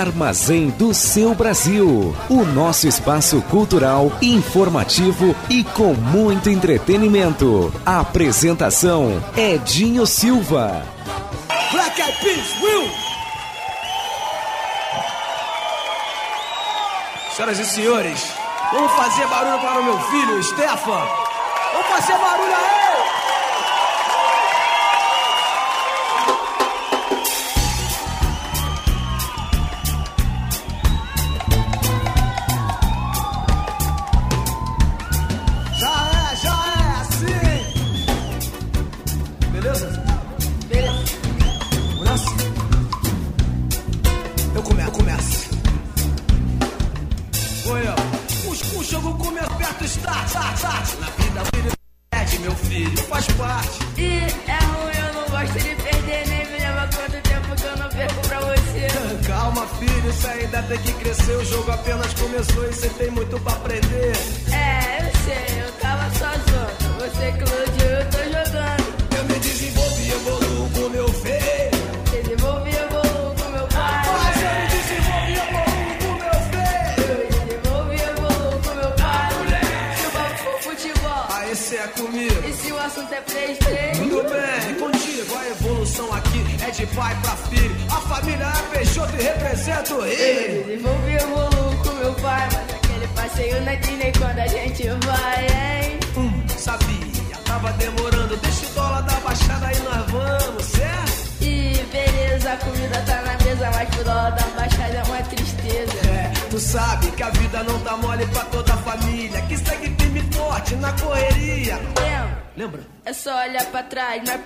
Armazém do seu Brasil. O nosso espaço cultural, informativo e com muito entretenimento. A apresentação Edinho Silva. Black Eyed Peas, Will! Senhoras e senhores, vamos fazer barulho para o meu filho, Stefan. Vamos fazer barulho aí!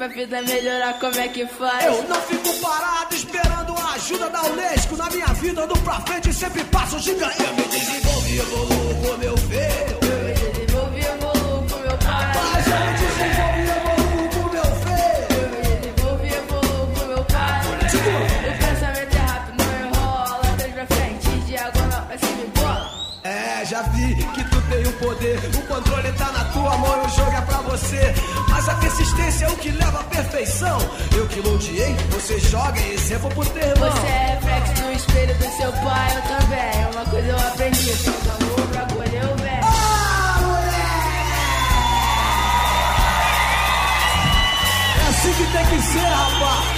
Pra vida melhorar, como é que faz? Eu não fico parado esperando a ajuda da Unesco. Na minha vida, ando pra frente e sempre passo gigante. Eu me desenvolvo e evoluo com meu filho. Eu me desenvolvo e evoluo com meu pai. Mas eu me desenvolvo e evoluo com meu filho. Eu me desenvolvo e evoluo com meu pai. O pensamento é rápido, não enrola. Três pra frente, diagonal pra cima e bola. É, já vi que tu tem o poder. O controle tá na tua mão o jogo é pra você. Mas a persistência é o que leva perfeição. Eu que loteei, você joga e exemplo por ter irmão. Você é reflexo no espelho do seu pai, eu também. Uma coisa eu aprendi, todo amor pra colher o bem. Ah! É assim que tem que ser, rapaz.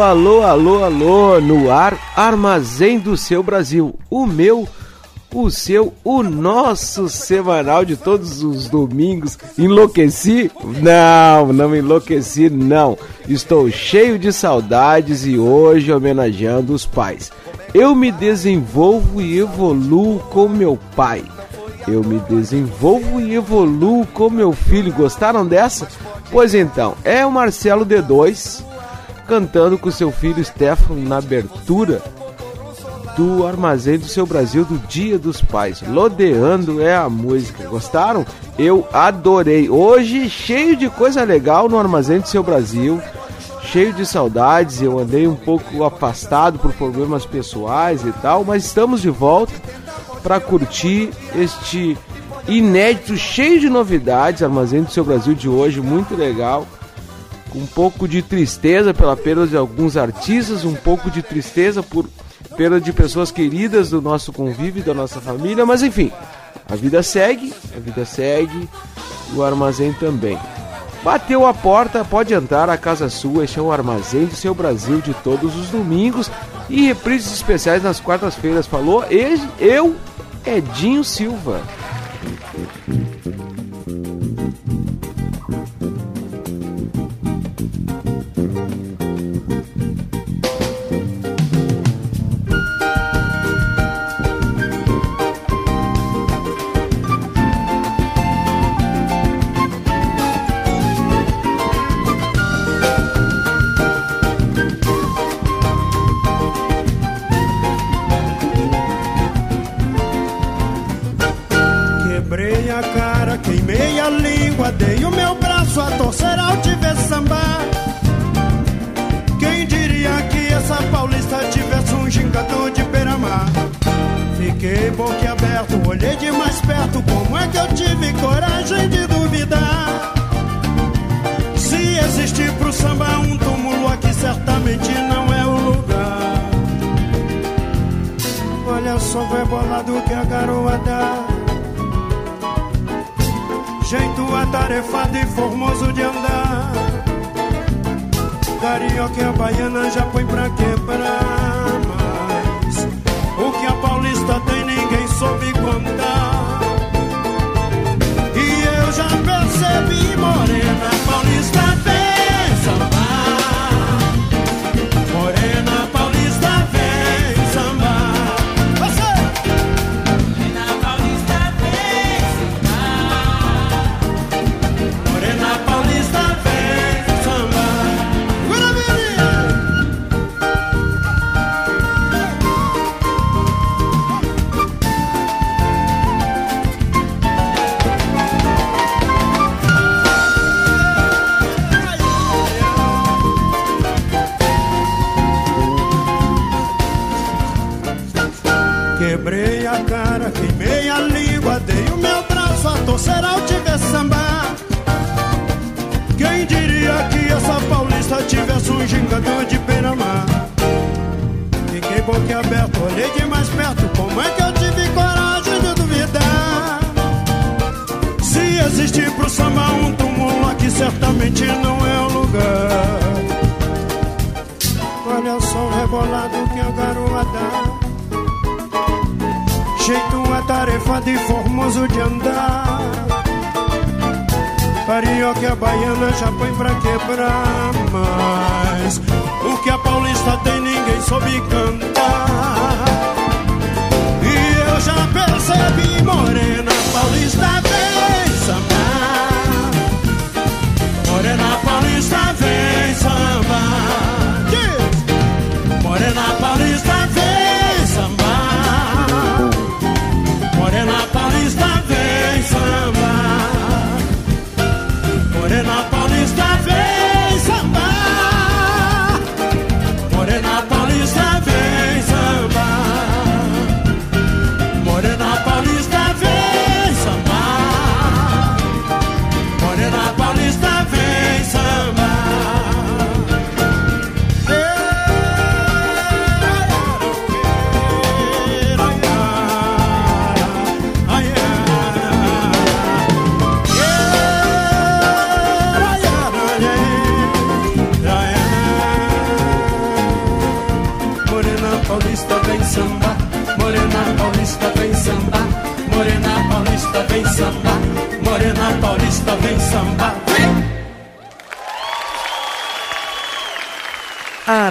Alô, alô, alô, no ar, Armazém do Seu Brasil, o meu, o seu, o nosso semanal de todos os domingos. Enlouqueci? Não, não enlouqueci, não. Estou cheio de saudades e hoje homenageando os pais. Eu me desenvolvo e evoluo com meu pai. Eu me desenvolvo e evoluo com meu filho. Gostaram dessa? Pois então, é o Marcelo D2 cantando com seu filho Stefano na abertura do Armazém do Seu Brasil do Dia dos Pais. Lodeando é a música. Gostaram? Eu adorei. Hoje cheio de coisa legal no Armazém do Seu Brasil. Cheio de saudades, eu andei um pouco afastado por problemas pessoais e tal, mas estamos de volta para curtir este inédito, cheio de novidades, Armazém do Seu Brasil de hoje, muito legal um pouco de tristeza pela perda de alguns artistas, um pouco de tristeza por perda de pessoas queridas do nosso convívio, da nossa família, mas enfim, a vida segue, a vida segue, o armazém também. Bateu a porta, pode entrar, a casa sua, este é o armazém do seu Brasil de todos os domingos e reprises especiais nas quartas-feiras. Falou eu, Edinho Silva. Olhei de mais perto, como é que eu tive coragem de duvidar? Se existir pro samba um túmulo aqui, certamente não é o lugar. Olha só, vai bolado que a garoa dá. Jeito atarefado e formoso de andar. Carioca e a baiana já põe pra quebrar. Mas o que a paulista tem soube contar. E eu já percebi, morena, paulista já põe pra quebrar.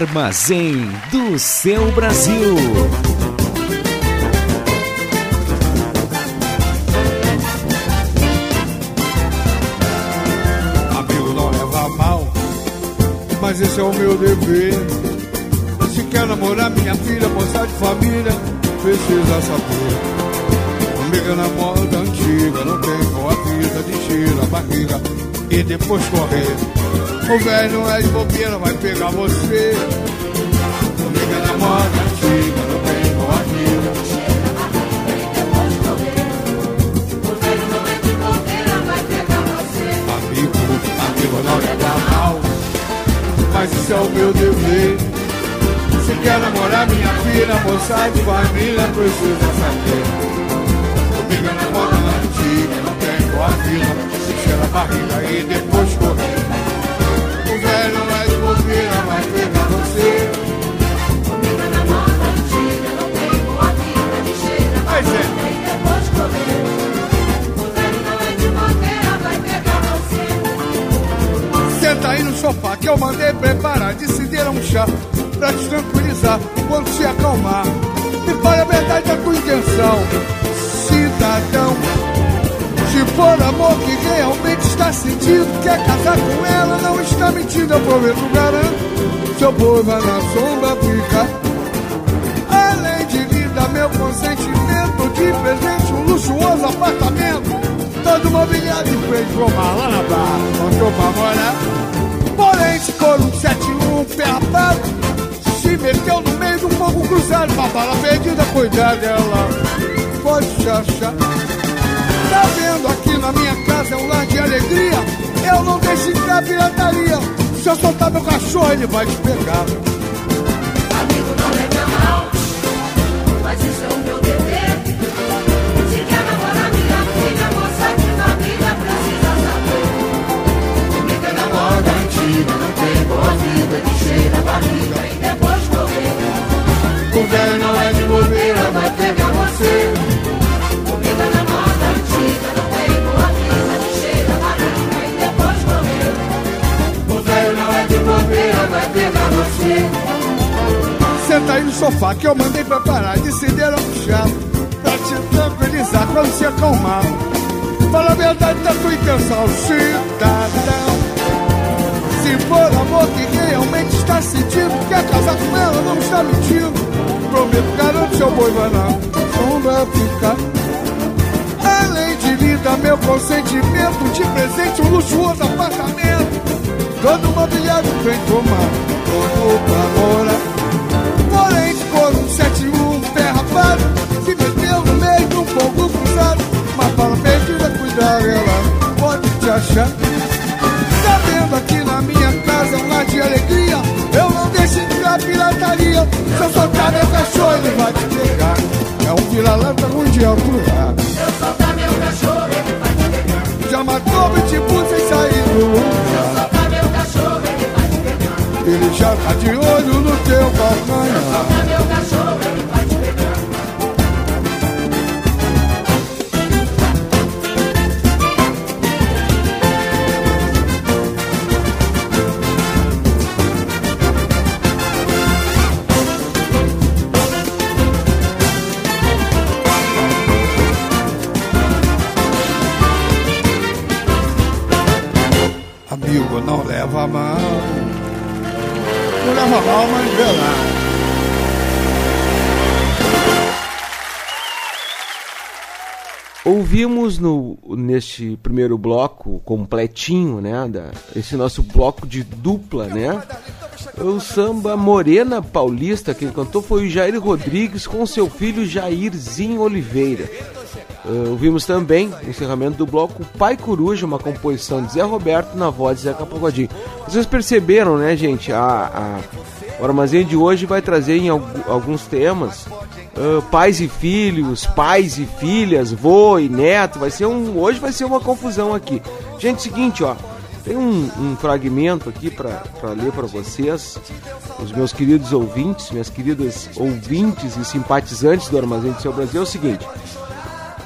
Armazém do seu Brasil. Amigo não leva mal, mas esse é o meu dever. Se quer namorar minha filha, moça de família, precisa saber. Amiga na moda antiga, não tem boa vida de tira a barriga e depois correr. O velho não é de bobeira, vai pegar você. Amiga na moda antiga, não tem boa vida. Amigo, amigo não leva mal. mas isso é o meu dever. Se quer namorar minha filha, moça de família, precisa saber. Comigo na moda antiga, não tem boa vida, se cheira a barriga e depois correr. O velho vai de bobeira, vai pegar você. Comigo na moda antiga, não tem boa vida de cheira. Gente. E depois correr. O velho não é de bobeira, vai pegar você. Senta aí no sofá que eu mandei preparar. Decidiram um chá pra te tranquilizar quando se acalmar. Me fale a verdade da tua intenção, cidadão. Se for amor que realmente está sentindo, quer casar com ela, não está mentindo. Eu prometo, garanto. Seu vai na sombra ficar. Além de lhe dar meu consentimento, de presente um luxuoso apartamento. Todo mobiliário de frente, vou lá na barra, eu pra morar. Porém, se for um 71 pé rapado, se meteu no meio de um fogo cruzado, uma bala perdida, cuidado dela. Pode achar. Tá vendo aqui na minha de alegria. Eu não deixo entrar pirataria. Se eu soltar meu cachorro, ele vai te pegar. Senta aí no sofá que eu mandei preparar. Decidiram puxar pra te tranquilizar quando se acalmar. Fala a verdade da tua intenção, cidadão. Se for amor que realmente está sentindo, quer casar com ela, não está mentindo. Prometo, garanto, seu boi vai na sombra ficar. Além de lhe dar meu consentimento, de presente um luxuoso apartamento. Todo mobiliário vem tomar, todo pra morar. Fogo cruzado, uma bala perdida, cuidado, ela pode te achar. Tá vendo aqui na minha casa é um lar de alegria, eu não deixo entrar pirataria. Se eu soltar meu cachorro, ele vai te pegar. É um vira-lata de alto lugar. Se eu soltar meu cachorro, ele vai te pegar. Já matou pitbull sem sair do Se eu lugar. soltar meu cachorro, ele vai te pegar. Ele já tá de olho no teu calcanhar. Soltar meu cachorro, Vê lá. Ouvimos no, neste primeiro bloco completinho, né? Da, esse nosso bloco de dupla, né? O samba Morena Paulista, quem cantou foi o Jair Rodrigues com seu filho Jairzinho Oliveira. Uh, ouvimos também, no encerramento do bloco, Pai Coruja, uma composição de Zé Roberto na voz de Zeca Pagodinho. Vocês perceberam, né, gente? A, a- o armazém de hoje vai trazer em algu- alguns temas uh, pais e filhos, pais e filhas, vô e neto. Vai ser um, hoje vai ser uma confusão aqui. Gente, seguinte, ó. Tem um, um fragmento aqui para ler para vocês, os meus queridos ouvintes, minhas queridas ouvintes e simpatizantes do Armazém do Seu Brasil. É o seguinte: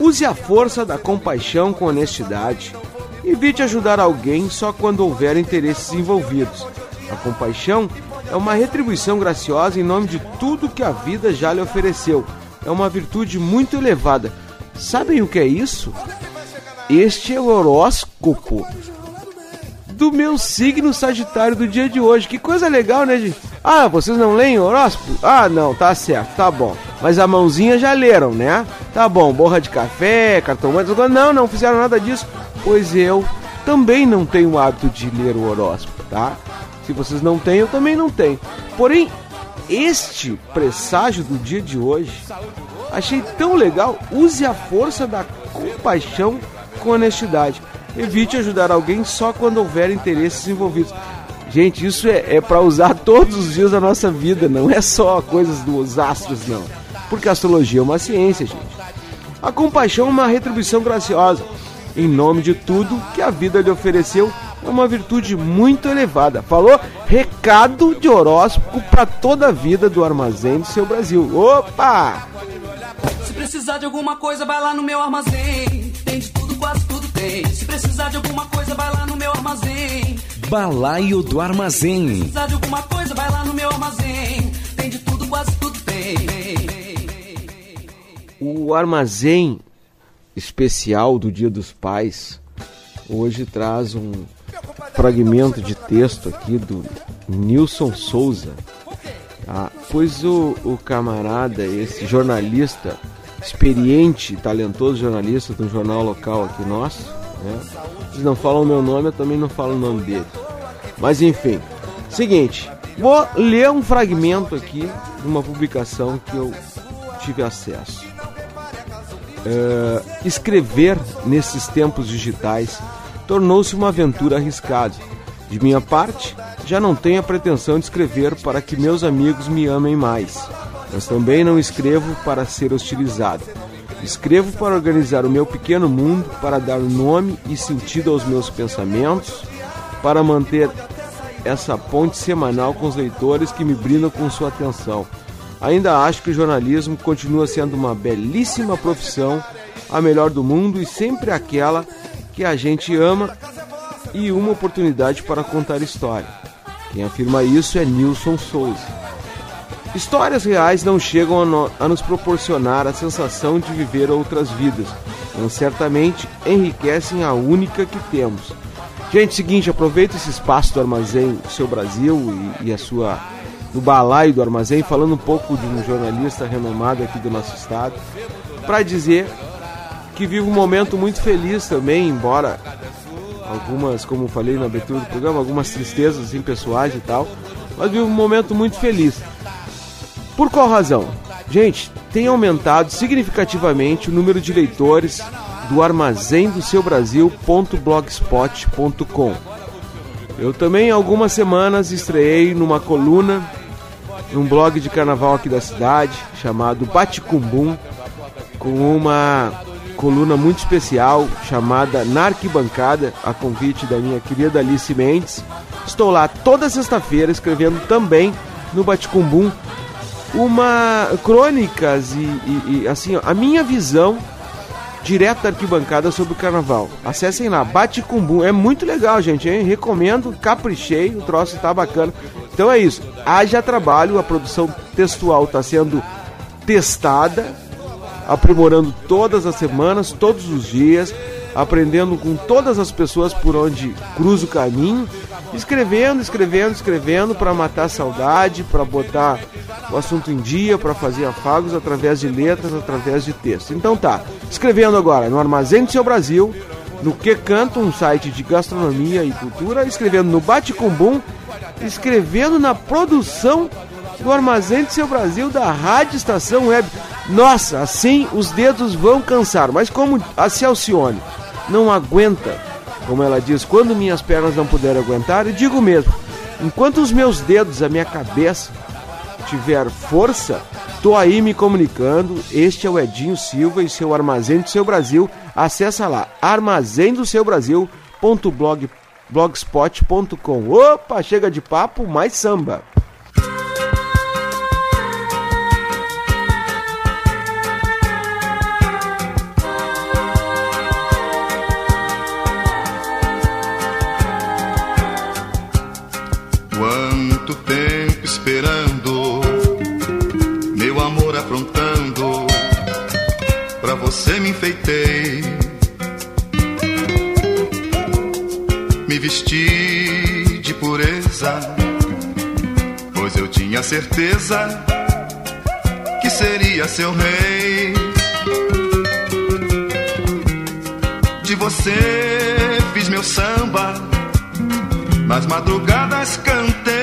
Use a força da compaixão com honestidade. Evite ajudar alguém só quando houver interesses envolvidos. A compaixão é uma retribuição graciosa em nome de tudo que a vida já lhe ofereceu. É uma virtude muito elevada. Sabem o que é isso? Este é o horóscopo do meu signo sagitário do dia de hoje. Que coisa legal, né, gente? Ah, vocês não leem horóscopo? Ah, não, tá certo, tá bom. Mas a mãozinha já leram, né? Tá bom, borra de café, cartão coisas. Não, não fizeram nada disso. Pois eu também não tenho o hábito de ler o horóscopo, tá? Se vocês não têm, eu também não tenho. Porém, este presságio do dia de hoje, achei tão legal. Use a força da compaixão com honestidade. Evite ajudar alguém só quando houver interesses envolvidos. Gente, isso é, é para usar todos os dias da nossa vida, não é só coisas dos astros, não. Porque a astrologia é uma ciência, gente. A compaixão é uma retribuição graciosa. Em nome de tudo que a vida lhe ofereceu, é uma virtude muito elevada. Falou recado de horóscopo para toda a vida do armazém do seu Brasil. Opa! Se precisar de alguma coisa, vai lá no meu armazém. Tem de tudo, tem. Se precisar de alguma coisa, vai lá no meu armazém. Balaio do Armazém. Se precisar de alguma coisa, vai lá no meu armazém. Tem de tudo, quase tudo tem. O armazém especial do Dia dos Pais hoje traz um fragmento de texto aqui do Nilson Souza. tá? pois o, o camarada, esse jornalista, experiente, talentoso jornalista de um jornal local aqui nosso, né? Eles não falam o meu nome, eu também não falo o nome dele. Mas enfim, seguinte, vou ler um fragmento aqui de uma publicação que eu tive acesso. É, escrever nesses tempos digitais tornou-se uma aventura arriscada. De minha parte, já não tenho a pretensão de escrever para que meus amigos me amem mais, mas também não escrevo para ser hostilizado. Escrevo para organizar o meu pequeno mundo, para dar nome e sentido aos meus pensamentos, para manter essa ponte semanal com os leitores que me brindam com sua atenção. Ainda acho que o jornalismo continua sendo uma belíssima profissão, a melhor do mundo e sempre aquela que a gente ama e uma oportunidade para contar história. Quem afirma isso é Nilson Souza. Histórias reais não chegam a, no- a nos proporcionar a sensação de viver outras vidas, mas certamente enriquecem a única que temos. Gente, seguinte, aproveita esse espaço do Armazém Seu Brasil e, e a sua do balaio do Armazém, falando um pouco de um jornalista renomado aqui do nosso estado, para dizer que vive um momento muito feliz também, embora algumas, como falei na abertura do programa, algumas tristezas assim, pessoais e tal, mas vive um momento muito feliz. Por qual razão? Gente, tem aumentado significativamente o número de leitores do armazém do seu Brasil.blogspot.com. Eu também, algumas semanas, estreiei numa coluna, num blog de carnaval aqui da cidade, chamado Baticumbum, com uma coluna muito especial chamada Na Arquibancada, a convite da minha querida Alice Mendes. Estou lá toda sexta-feira escrevendo também no Baticumbum uma crônicas e, e- e, assim ó, a minha visão direto da arquibancada sobre o carnaval. Acessem lá, Bate Cumbum. É muito legal, gente, hein? Recomendo, caprichei, o troço tá bacana. Então é isso. Haja trabalho, a produção textual está sendo testada, aprimorando todas as semanas, todos os dias, aprendendo com todas as pessoas por onde cruza o caminho, escrevendo, escrevendo, escrevendo para matar a saudade, para botar o assunto em dia, para fazer afagos através de letras, através de texto. Então tá, escrevendo agora no Armazém do Seu Brasil, no Que Canto, um site de gastronomia e cultura, escrevendo no Bate Cumbum, escrevendo na produção do Armazém do Seu Brasil da Rádio Estação Web. Nossa, assim os dedos vão cansar, mas como a Celcione não aguenta, como ela diz, quando minhas pernas não puderem aguentar, eu digo mesmo, enquanto os meus dedos, a minha cabeça tiver força, tô aí me comunicando. Este é o Edinho Silva e seu Armazém do Seu Brasil. Acessa lá, armazém do seu Brasil.blogspot.com. Opa, chega de papo, mais samba. Vesti de pureza, pois eu tinha certeza que seria seu rei. De você fiz meu samba nas madrugadas cantei,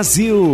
Brasil.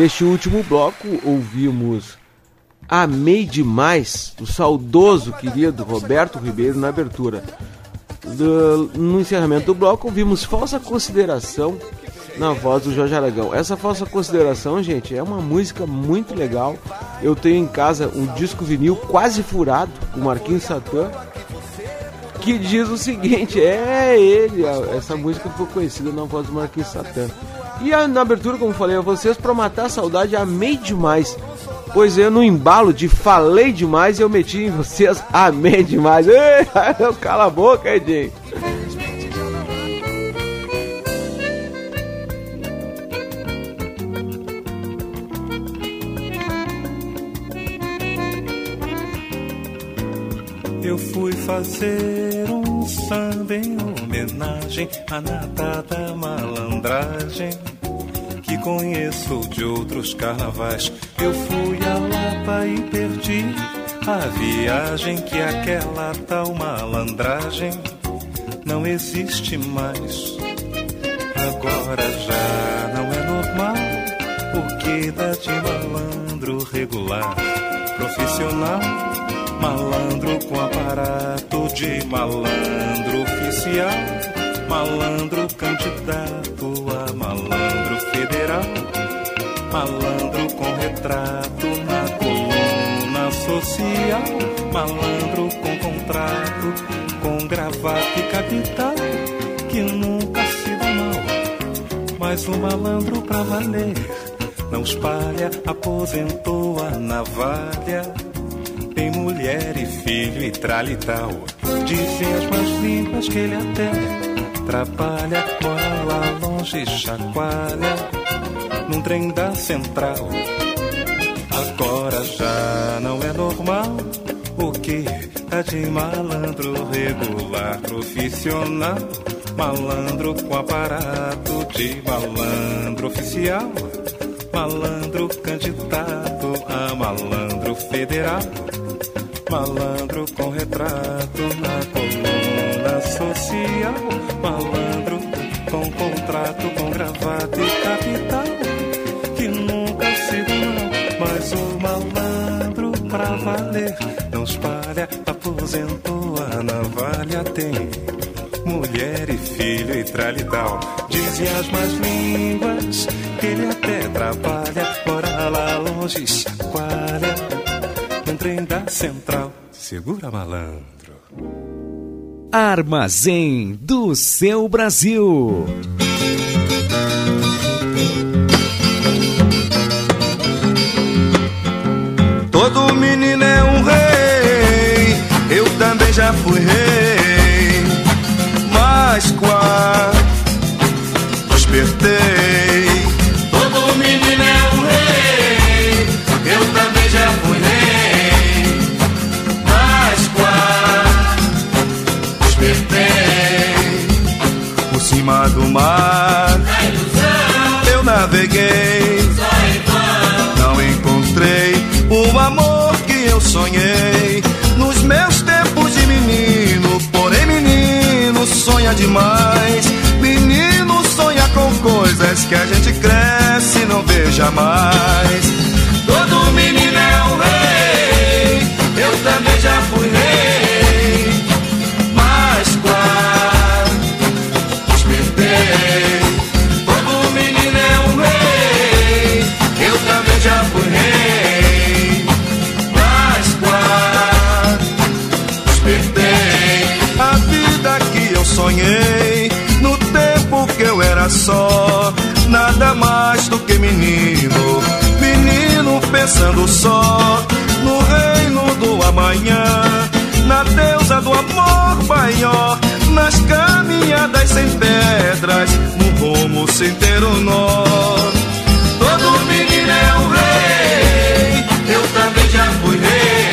Neste último bloco, ouvimos Amei Demais, do saudoso querido Roberto Ribeiro na abertura. No encerramento do bloco, ouvimos Falsa Consideração na voz do Jorge Aragão. Essa Falsa Consideração, gente, é uma música muito legal. Eu tenho em casa um disco vinil quase furado, do Marquinhos Satã, que diz o seguinte: é ele, essa música ficou conhecida na voz do Marquinhos Satã. E a- na abertura, como falei a vocês, pra matar a saudade, amei demais. Pois eu, no embalo de falei demais, eu meti em vocês, amei demais. Ei, cala a boca, Edinho. Eu fui fazer um samba em homenagem à nata da malandragem conheço de outros carnavais. Eu fui a Lapa e perdi a viagem que aquela tal malandragem não existe mais. Agora já não é normal, porque dá de malandro regular, profissional, malandro com aparato de malandro oficial, malandro candidato a malandro federal, malandro com retrato na coluna social, malandro com contrato, com gravata e capital, que nunca se dá mal mas o malandro pra valer não espalha, aposentou a navalha. Tem mulher e filho e tralha e tal. Dizem as más línguas que ele até atrapalha, lá longe chacoalha, num trem da central. Agora já não é normal o que tá de malandro regular profissional. Malandro com aparato de malandro oficial. Malandro candidato a malandro federal. Malandro com retrato na coluna social. Malandro com aposentou a navalha, tem mulher e filho e tralital. Dizem as más línguas que ele até trabalha, mora lá longe, chacoalha, num trem da central. Segura malandro. Armazém do seu Brasil. Já fui rei. Mas quase despertei. Todo menino é um rei, eu também já fui rei. Mas quase despertei. Por cima do mar, demais. Menino sonha com coisas que a gente cresce e não vê jamais. Nada mais do que menino. Menino pensando só no reino do amanhã, na deusa do amor maior, nas caminhadas sem pedras, no rumo sem ter o nó. Todo menino é um rei, eu também já fui rei,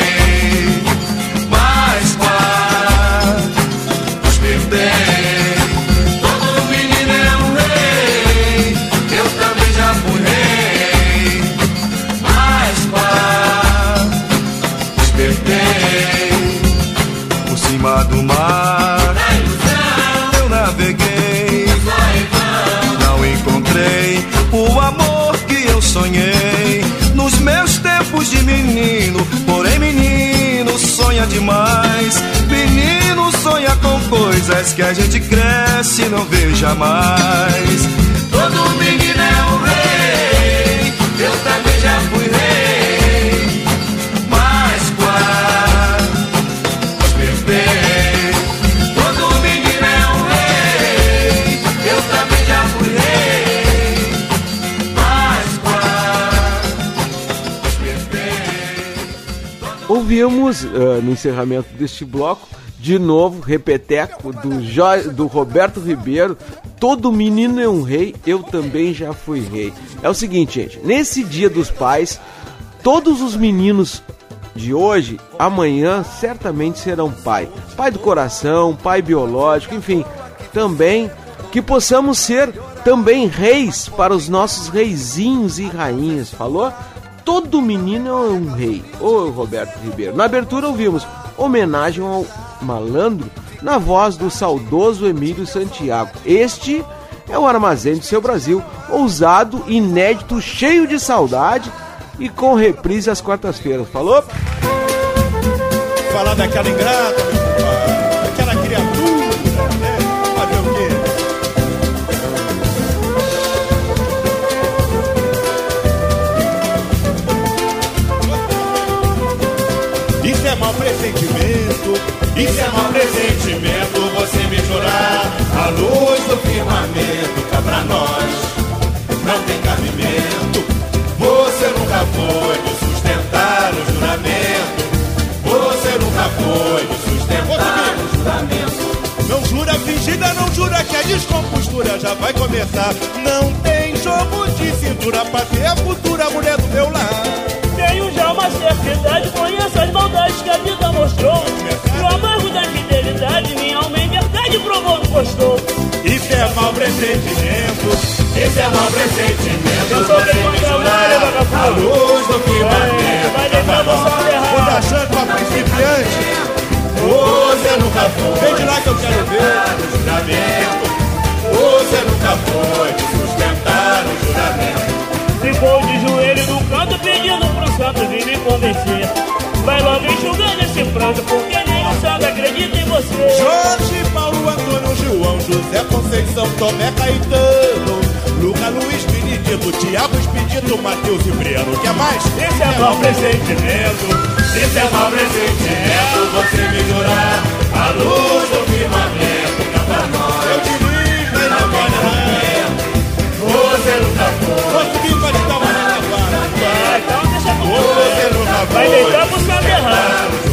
sonha demais. Menino sonha com coisas que a gente cresce e não vê jamais. Todo Ouvimos ah, no encerramento deste bloco, de novo, repeteco do, Jo- do Roberto Ribeiro. Todo menino é um rei, eu também já fui rei. É o seguinte, gente, nesse dia dos pais, todos os meninos de hoje, amanhã, certamente serão pai. Pai do coração, pai biológico, enfim, também que possamos ser também reis para os nossos reizinhos e rainhas, falou? Todo menino é um rei. Ô Roberto Ribeiro. Na abertura ouvimos homenagem ao malandro na voz do saudoso Emílio Santiago. Este é o Armazém do Seu Brasil, ousado, inédito, cheio de saudade e com reprise às quartas-feiras. Falou? Falar daquela ingrata, isso é mau pressentimento. Você me jurar a luz do firmamento cá pra nós não tem cabimento. Você nunca foi sustentar o juramento. Você nunca foi sustentar o juramento. Não jura fingida, não jura que a descompostura já vai começar. Não tem jogo de cintura pra ter a futura mulher do meu lar. Tenho já uma certa idade, conheço as maldades que a vida mostrou. O amargo da fidelidade, minha alma em verdade provou no gostou. Isso é mau pressentimento, isso é mau pressentimento. Eu sou Você me manda jurar mais, vagabundo. a luz do firmamento. Vai deitar no sol errado. Quando achando pra principiante, você nunca foi. Vem de lá que eu quero ver o juramento. Você nunca foi sustentar o juramento. Ficou de joelho no canto santo vir me convencer. Vai logo enxugando esse pranto, porque o santo acredita em você. Jorge, Paulo, Antônio, João, José Conceição, Tomé, Caetano, Luca, Luiz, Benedito, Tiago, Expedito, Mateus e Breno. Quer mais? Esse é mau pressentimento. Esse é mau pressentimento. Você me jurar a luz do firmamento. Pra nós. Eu te ligo e não lamento. Você nunca foi. Deixa Você nunca foi. Vai deitar pro santo errado.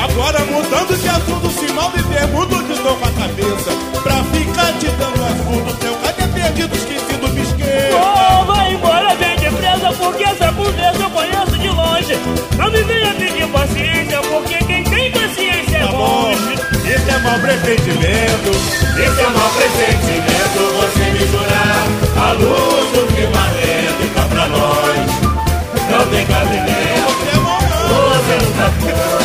Agora mudando de assunto, se mal me pergunto onde estou com a cabeça. Pra ficar te dando assunto, teu cadê perdido, esquecido, me esqueça. Oh, vai embora bem depressa, porque essa conversa eu conheço de longe. Não me venha pedir paciência, porque quem tem paciência é Tá bom, esse é mau pressentimento, esse é mau pressentimento. Você me jurar a luz do firmamento cá pra nós não tem cabimento. Você nunca foi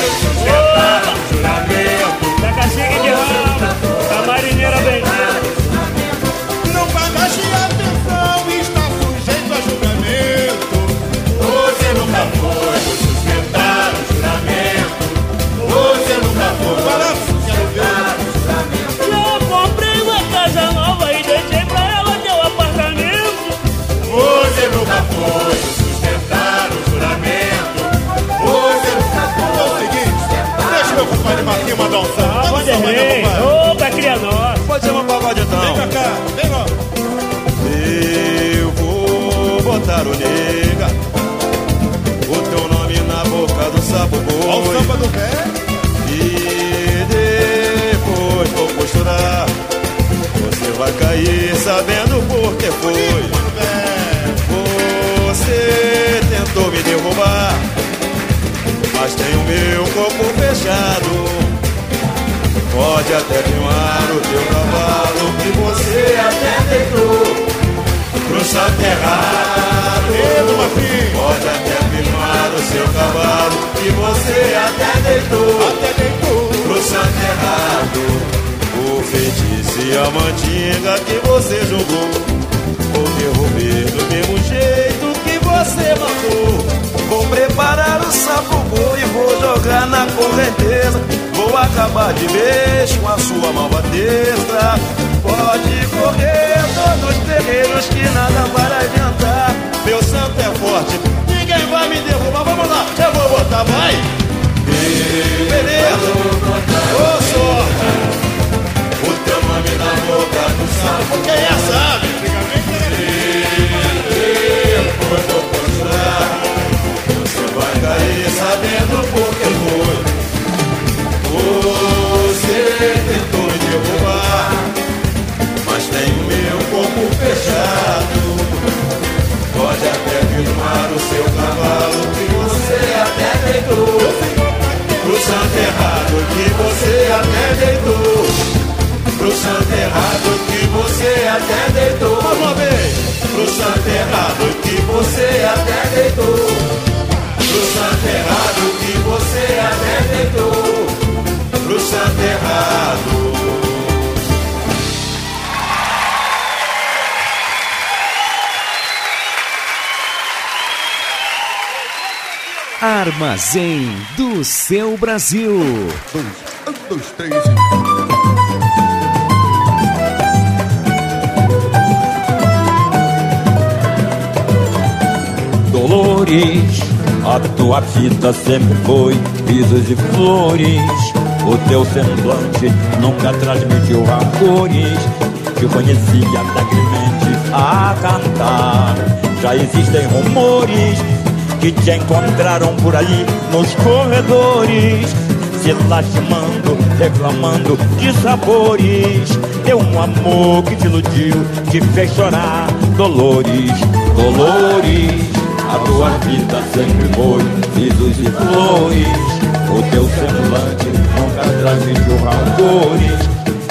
compadre Marquinhos mandar um salve. Ah, Manda um salve, meu Vanderlei, compadre. opa, cria nós. Pode chamar pagode então. Vem pra cá, vem ó. Eu vou botar o nega, o teu nome na boca do sapo boi. Olha o samba do pé. E depois vou costurar. Você vai cair sabendo por que foi. Você tentou me derrubar, mas tem o meu corpo fechado. Pode até queimar o teu cavalo que você até deitou pro santo errado. Pode até queimar o seu cavalo que você até deitou, até deitou errado. O feitiço e a mantinga que você jogou Vou derrubar do mesmo jeito que você matou. Vou preparar o sapo e vou jogar na correnteza. Vou acabar de vez com a sua malvadeza. Pode correr todos os terreiros que nada vai adiantar. Meu santo é forte, Armazém do seu Brasil. Um, dois, três. Dolores, a tua vida sempre foi risos e flores. O teu semblante nunca transmitiu rancores. Te conhecia alegremente a cantar. Já existem rumores que te encontraram por aí nos corredores. Se lastimando, reclamando de sabores. Deu um amor que te iludiu, te fez chorar. Dolores, Dolores, a tua vida sempre foi risos e flores. O teu semblante nunca transmitiu rancores.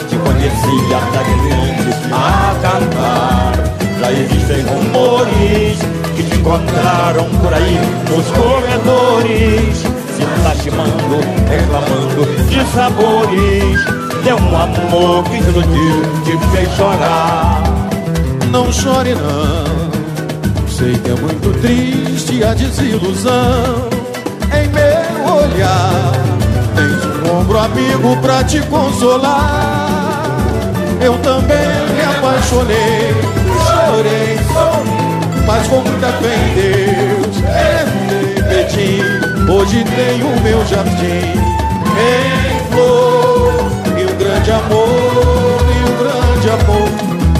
Te conhecia alegremente a cantar. Já existem rumores que te encontraram por aí nos corredores, se lastimando, reclamando de sabores. Deu um amor que te iludiu, te fez chorar. Não chore não, sei que é muito triste a desilusão. Em meu olhar, tens um ombro amigo pra te consolar. Eu também me apaixonei, mas com muita fé em Deus. Errei, pedi, hoje tenho o meu jardim em flor e um grande amor, e um grande amor.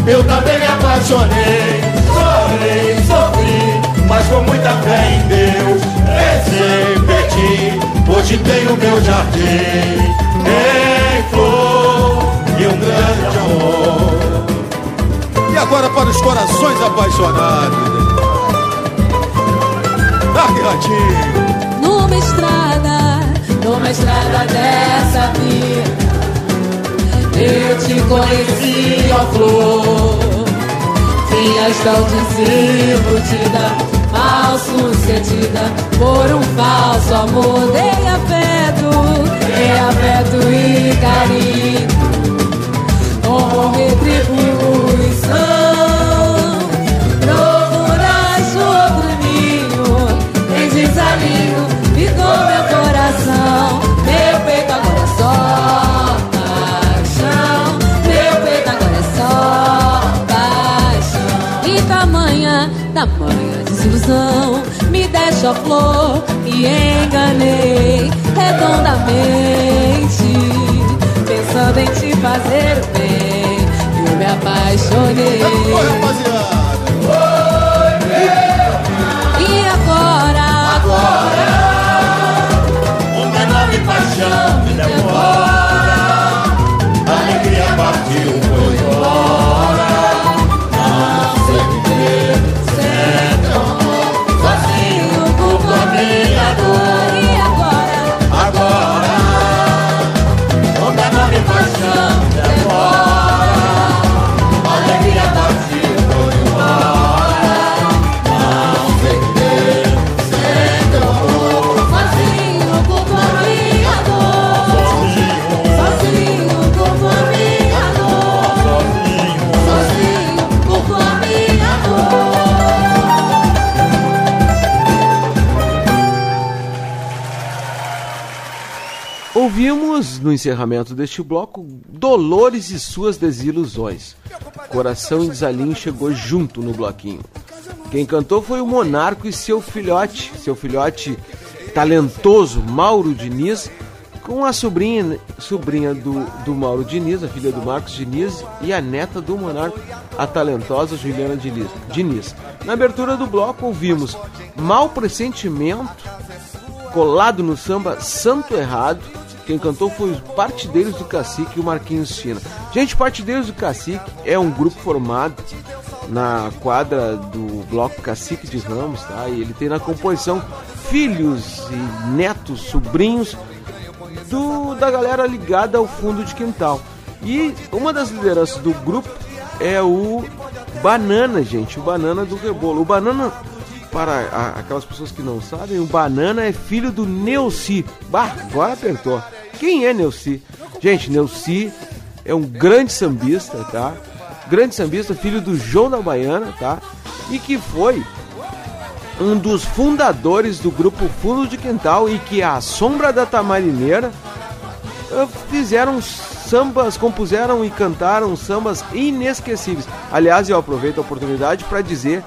Eu também me apaixonei, chorei, sofri, mas com muita fé em Deus. Rezei, pedi, hoje tenho o meu jardim em flor e um grande amor. E agora para os corações apaixonados. Largue ratinho. Numa estrada, numa estrada dessa vida, eu te conheci, ó flor. Vinhas tão desiludida, mal sucedida, por um falso amor. Dei afeto, dei afeto e carinho, como retribuição. Desalinho, ficou meu coração. Meu peito agora é só paixão. Meu peito agora é só paixão. E tamanha, tamanha desilusão, me deixa a flor e enganei redondamente. Pensando em te fazer bem, eu me apaixonei. E encerramento deste bloco Dolores e suas desilusões. Coração e Desalinho chegou junto no bloquinho. Quem cantou foi o Monarco e seu filhote, seu filhote talentoso Mauro Diniz, com a sobrinha, sobrinha do, do Mauro Diniz, a filha do Marcos Diniz, e a neta do Monarco, a talentosa Juliana Diniz. Diniz. Na abertura do bloco ouvimos Mal Pressentimento, colado no samba Santo Errado. Quem cantou foi os Partideiros do Cacique e o Marquinhos China. Gente, Partideiros do Cacique é um grupo formado na quadra do bloco Cacique de Ramos, tá? E ele tem na composição filhos e netos, sobrinhos do, da galera ligada ao fundo de quintal. E uma das lideranças do grupo é o Banana, gente, o Banana do Rebolo. O Banana, para a, aquelas pessoas que não sabem, o Banana é filho do Neuci. Bah, agora apertou. Quem é Neuci? Gente, Neuci é um grande sambista, tá? Grande sambista, filho do João da Baiana, tá? E que foi um dos fundadores do grupo Fundo de Quintal e que a Sombra da Tamarineira eh, fizeram sambas, compuseram e cantaram sambas inesquecíveis. Aliás, eu aproveito a oportunidade para dizer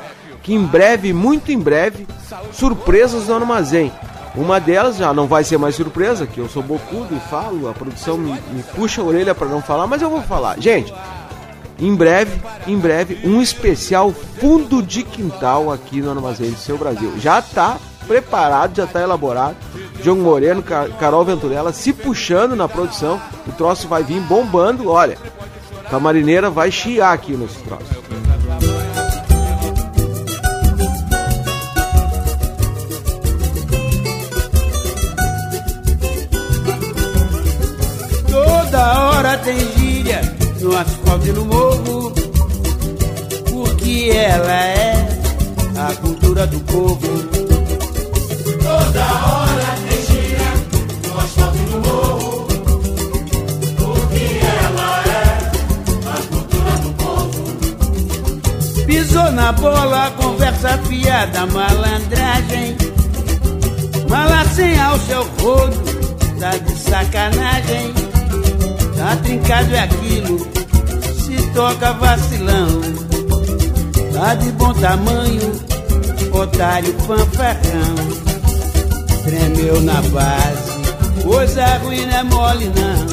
que em breve, muito em breve, surpresas no armazém. Uma delas já não vai ser mais surpresa, que eu sou bocudo e falo, a produção me, me puxa a orelha para não falar, mas eu vou falar. Gente, em breve, em breve, um especial fundo de quintal aqui no Armazém do Seu Brasil. Já está preparado, já está elaborado. João Moreno, Carol Venturella se puxando na produção. O troço vai vir bombando. Olha, a marineira vai chiar aqui nesse troço. No asfalto e no morro, porque ela é a cultura do povo. Toda hora tem gíria no asfalto e no morro, porque ela é a cultura do povo. Pisou na bola, conversa fiada, malandragem. Mala sem ao seu rodo, tá de sacanagem. Tá trincado é aquilo, toca vacilão. Tá de bom tamanho, otário fanfarrão. Tremeu na base, coisa ruim não é mole não.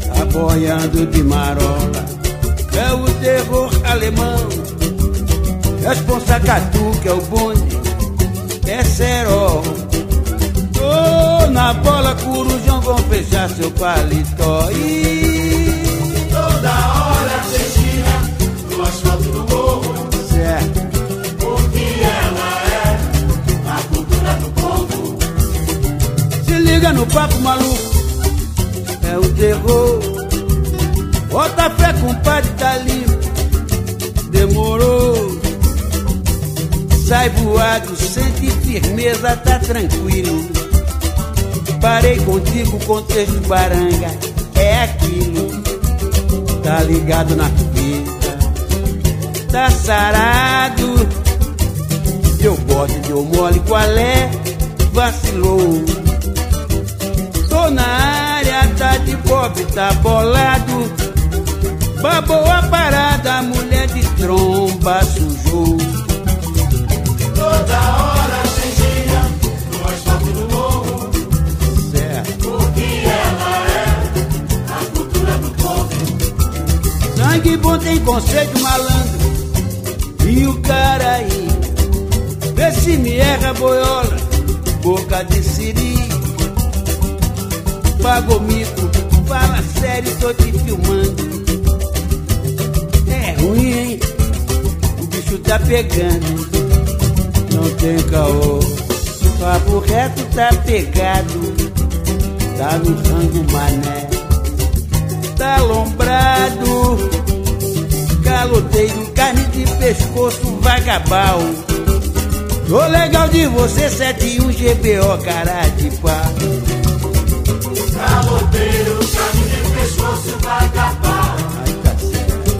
Tá boiando de marola, é o terror alemão. Responsa catuca é o bonde, é cerol. Tô na bola, corujão vão fechar seu paletó. E toda hora tem gira no asfalto do morro. Certo. Porque ela é a cultura do povo. Se liga no papo maluco, é o terror. Bota fé, compadre, tá limpo. Demorou. Sai voado, sente firmeza, tá tranquilo. Parei contigo, contexto baranga, é aquilo. Tá ligado na fita, tá sarado. Deu bote, deu mole, qual é? Vacilou. Tô na área, tá de bob, tá bolado. Babou a parada, mulher de tromba sujou. Toda hora Sangue bom tem conceito malandro. E o cara aí, vê se me erra boiola, boca de siri. Pagou mico, fala sério, tô te filmando. É ruim, hein? O bicho tá pegando. Não tem caô. Papo reto tá pegado. Tá no rango mané. Tá lombrado. Caloteiro, carne de pescoço, vagabal. Tô legal de você, 71 GBO, cara de pau. Caloteiro, carne de pescoço, vagabal.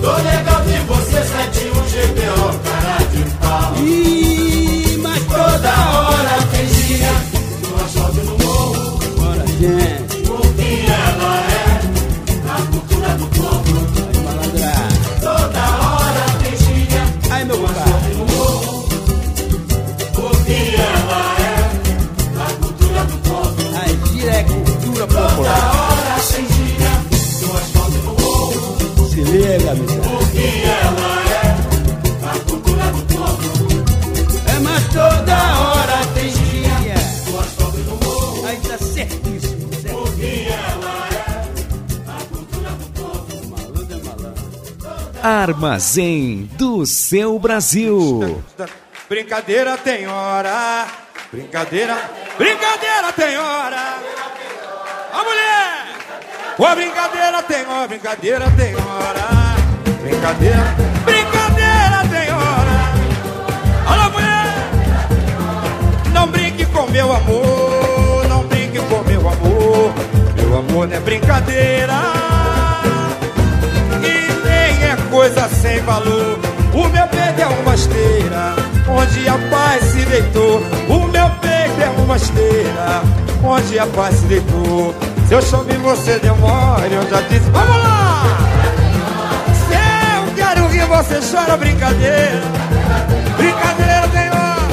Tô legal Armazém do seu Brasil. Brincadeira tem hora. Brincadeira. Brincadeira tem hora. A mulher! Ô, brincadeira tem hora, brincadeira tem hora. Brincadeira, brincadeira tem hora. Olha, mulher! Não brinque com meu amor, não brinque com meu amor. Meu amor não é brincadeira. Coisa sem valor. O meu peito é uma esteira, onde a paz se deitou. O meu peito é uma esteira, onde a paz se deitou. Se eu chamo você demora, eu já disse, vamos lá! Se eu quero rir, você chora brincadeira. Brincadeira tem hora.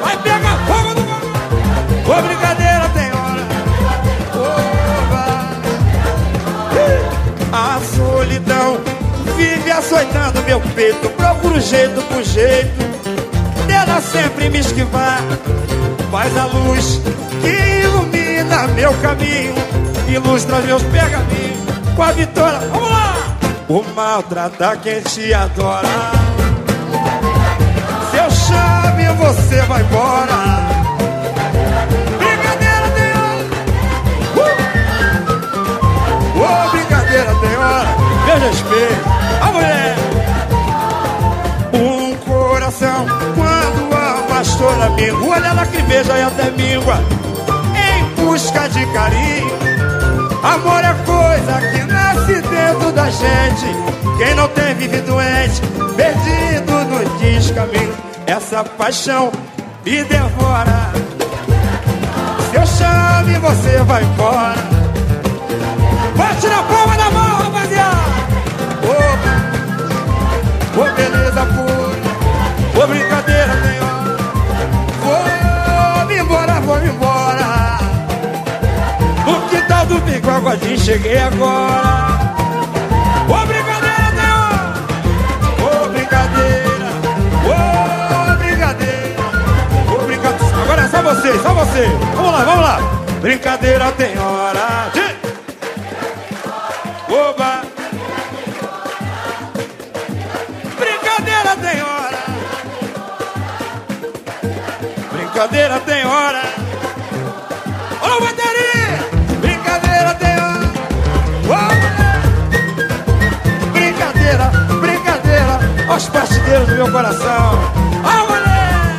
Vai pegar fogo no bagulho. Brincadeira tem hora. A solidão vive açoitando meu peito. Procuro jeito por jeito dela sempre me esquivar. Faz a luz que ilumina meu caminho, ilustra meus pergaminhos com a vitória. Vamos lá! O maltrata quem te adora. Se eu chamo, você vai embora. Brincadeira tem hora. Uh! Ô, brincadeira tem hora. Meu respeito. A mulher. Um coração quando ama chora amigo. Olha ela que beija e até míngua. Em busca de carinho. Amor é coisa que nasce dentro da gente. Quem não tem vive doente, perdido no descaminho. Essa paixão me devora. Se eu chamo e você vai embora. Bate na palma da mão, Ô beleza pura. Ô brincadeira tem hora. Vou me embora, vou me embora. No quintal do bico aguadinho cheguei agora. Ô brincadeira tem hora. Ô brincadeira. Ô brincadeira. Ô brincadeira. Agora é só você, só você. Vamos lá, vamos lá. Brincadeira tem hora. Tchê. Brincadeira tem hora. Ô, bateria! Brincadeira tem hora. Ô, Brincadeira, brincadeira. Aos partideiros do meu coração. Ó, mulher!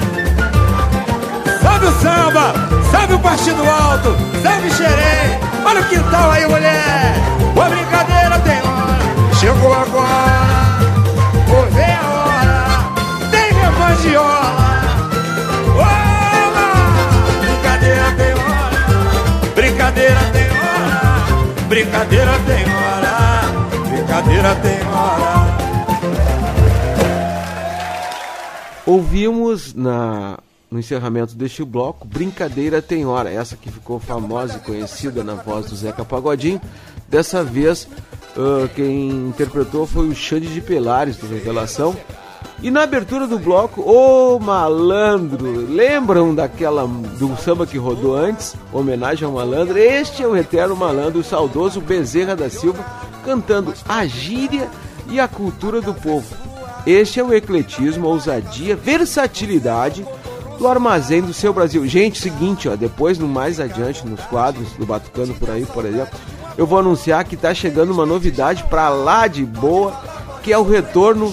Sabe o samba, sabe o partido alto, sabe o xerém. Olha o quintal aí, mulher. Ô, brincadeira tem hora. Chegou agora. Vou ver a hora. Tem remandiola. Brincadeira tem hora. Brincadeira tem hora. Brincadeira tem hora. Ouvimos na, no encerramento deste bloco Brincadeira Tem Hora, essa que ficou famosa e conhecida na voz do Zeca Pagodinho. Dessa vez, ah, quem interpretou foi o Xande de Pelares, do Revelação. E na abertura do bloco, ô malandro, lembram daquela do samba que rodou antes, homenagem ao malandro? Este é o eterno malandro, o saudoso Bezerra da Silva, cantando a gíria e a cultura do povo. Este é o ecletismo, a ousadia, versatilidade do armazém do seu Brasil. Gente, seguinte, ó, depois no mais adiante nos quadros do Batucando por aí, por exemplo, eu vou anunciar que tá chegando uma novidade pra lá de boa, que é o retorno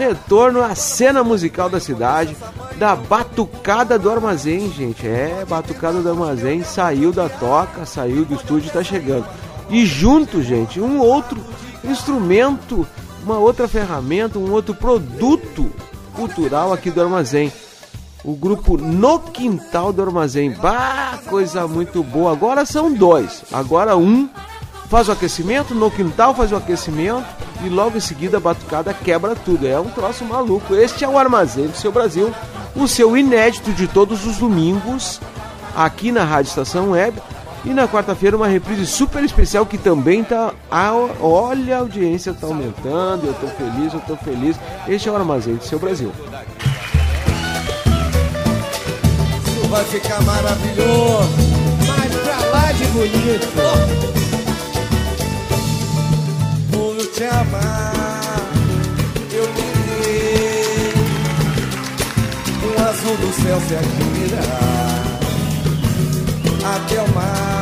retorno à cena musical da cidade, da Batucada do Armazém, gente. É, Batucada do Armazém saiu da toca, saiu do estúdio e tá chegando. E junto, gente, um outro instrumento, uma outra ferramenta, um outro produto cultural aqui do Armazém. O grupo No Quintal do Armazém. Bah, coisa muito boa. Agora são dois. Agora um faz o aquecimento, no quintal faz o aquecimento e logo em seguida a batucada quebra tudo. É um troço maluco. Este é o Armazém do seu Brasil, o seu inédito de todos os domingos aqui na Rádio Estação Web. E na quarta-feira uma reprise super especial que também tá. Olha, a audiência tá aumentando, eu tô feliz, eu tô feliz. Este é o Armazém do Seu Brasil. Vai ficar maravilhoso. Mas pra lá de bonito. Te amar, eu lhe um azul do céu se admirar. Até o mar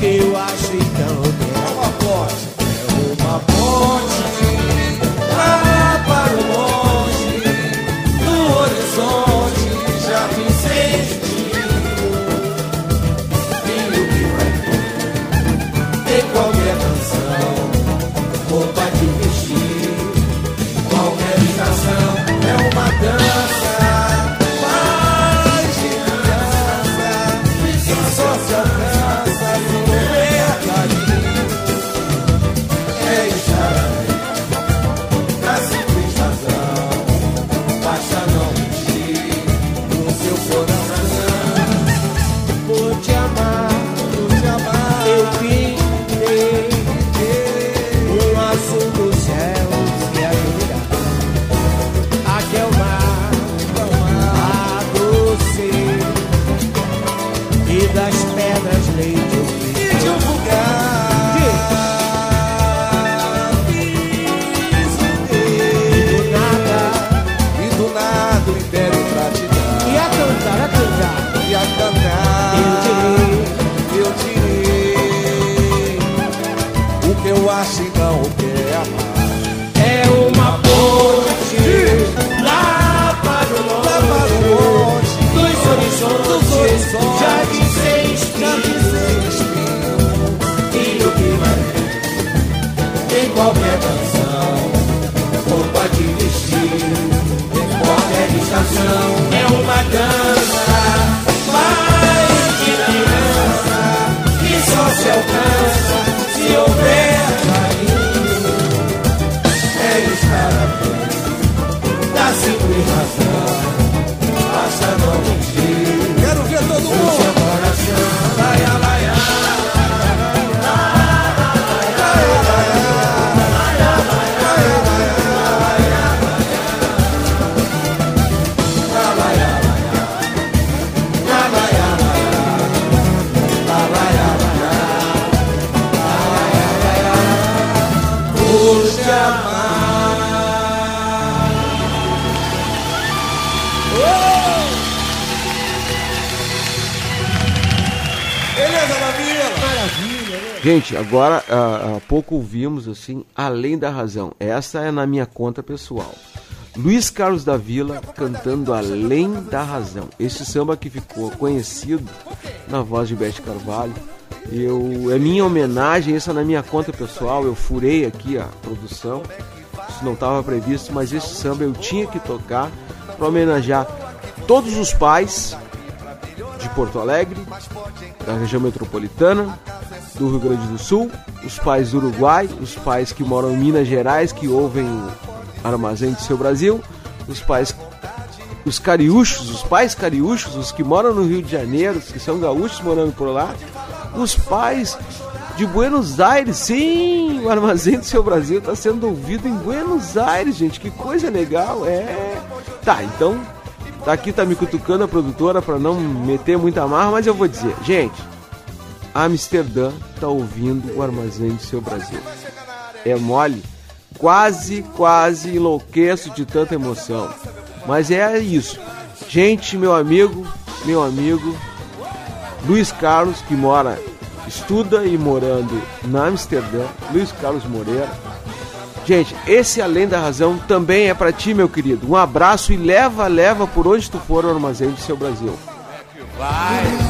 que eu acho Gente, agora há, há pouco ouvimos assim, Além da Razão. Essa é na minha conta pessoal. Luiz Carlos da Vila cantando Além da Razão. Esse samba que ficou conhecido na voz de Bete Carvalho. Eu, é minha homenagem, essa é na minha conta pessoal. Eu furei aqui a produção. Isso não estava previsto, mas esse samba eu tinha que tocar para homenagear todos os pais de Porto Alegre, da região metropolitana, do Rio Grande do Sul, os pais do Uruguai, os pais que moram em Minas Gerais, que ouvem o Armazém do Seu Brasil, os pais, os cariúchos, os pais cariúchos, os que moram no Rio de Janeiro, os que são gaúchos morando por lá, os pais de Buenos Aires, sim, o Armazém do Seu Brasil está sendo ouvido em Buenos Aires, gente, que coisa legal, é... Tá, então Tá aqui, tá me cutucando a produtora para não meter muita marra, mas eu vou dizer, gente, Amsterdã tá ouvindo o Armazém do Seu Brasil. É mole? Quase, quase enlouqueço de tanta emoção. Mas é isso. Gente, meu amigo, meu amigo, Luiz Carlos, que mora, estuda e morando na Amsterdã, Luiz Carlos Moreira, Gente, esse Além da Razão também é para ti, meu querido. Um abraço e leva, leva por onde tu for o armazém do seu Brasil. Vai!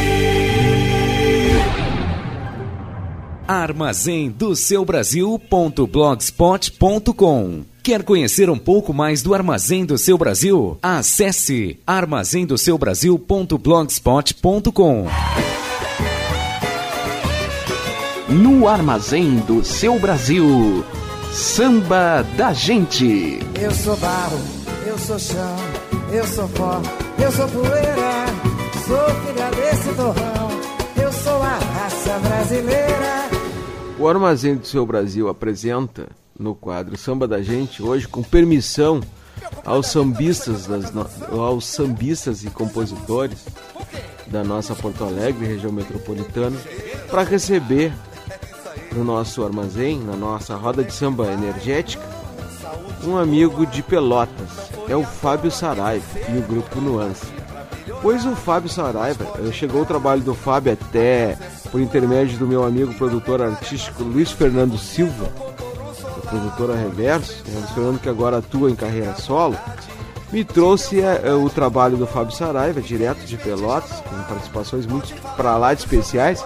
Armazém do seu Brasil.blogspot.com Quer conhecer um pouco mais do Armazém do Seu Brasil? Acesse armazendoseubrasil.blogspot.com No Armazém do Seu Brasil, Samba da Gente. Eu sou barro, eu sou chão, eu sou pó, eu sou poeira, sou filha desse torrão, eu sou a raça brasileira. O Armazém do Seu Brasil apresenta no quadro Samba da Gente, hoje com permissão aos sambistas, das no... aos sambistas e compositores da nossa Porto Alegre, região metropolitana, para receber no nosso armazém, na nossa roda de samba energética, um amigo de Pelotas, é o Fábio Saraiva e o grupo Nuance. Pois o Fábio Saraiva, chegou o trabalho do Fábio até por intermédio do meu amigo produtor artístico Luiz Fernando Silva, produtora Reverso, né, Luiz Fernando que agora atua em carreira solo, me trouxe é, o trabalho do Fábio Saraiva, direto de Pelotas, com participações muito para lá de especiais.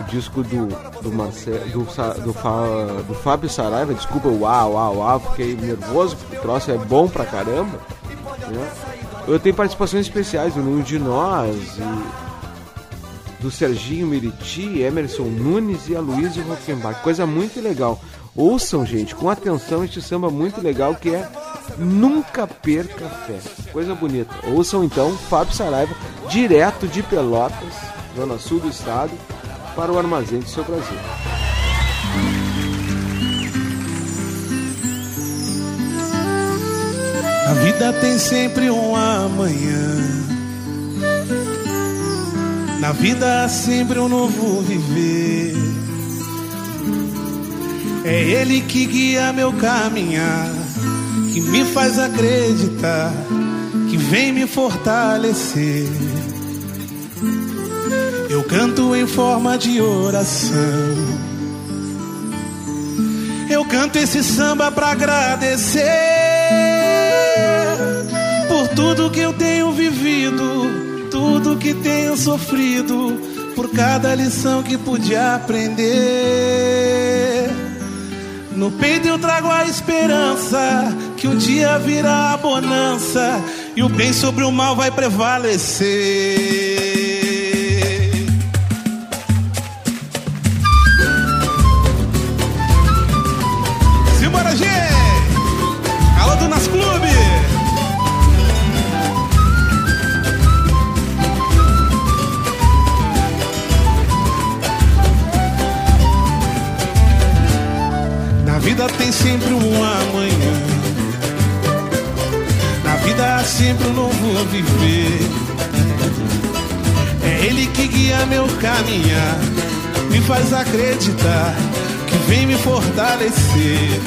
O disco do, do, Marcelo, do, do, do Fábio Saraiva, desculpa, uau, uau, uau, fiquei nervoso, porque o troço é bom pra caramba. Né? Eu tenho participações especiais do Nenhum de Nós e do Serginho Meriti, Emerson Nunes e Aloysio Rockenbach. Coisa muito legal. Ouçam, gente, com atenção este samba muito legal que é Nunca Perca Fé. Coisa bonita. Ouçam então Fábio Saraiva, direto de Pelotas, zona sul do estado, para o Armazém do Seu Brasil. A vida tem sempre um amanhã. Na vida há sempre um novo viver. É Ele que guia meu caminhar, que me faz acreditar, que vem me fortalecer. Eu canto em forma de oração. Eu canto esse samba pra agradecer por tudo que eu tenho vivido, tudo que tenho sofrido, por cada lição que pude aprender. No peito eu trago a esperança que um dia virá a bonança e o bem sobre o mal vai prevalecer. Meu caminhar, me faz acreditar que vem me fortalecer.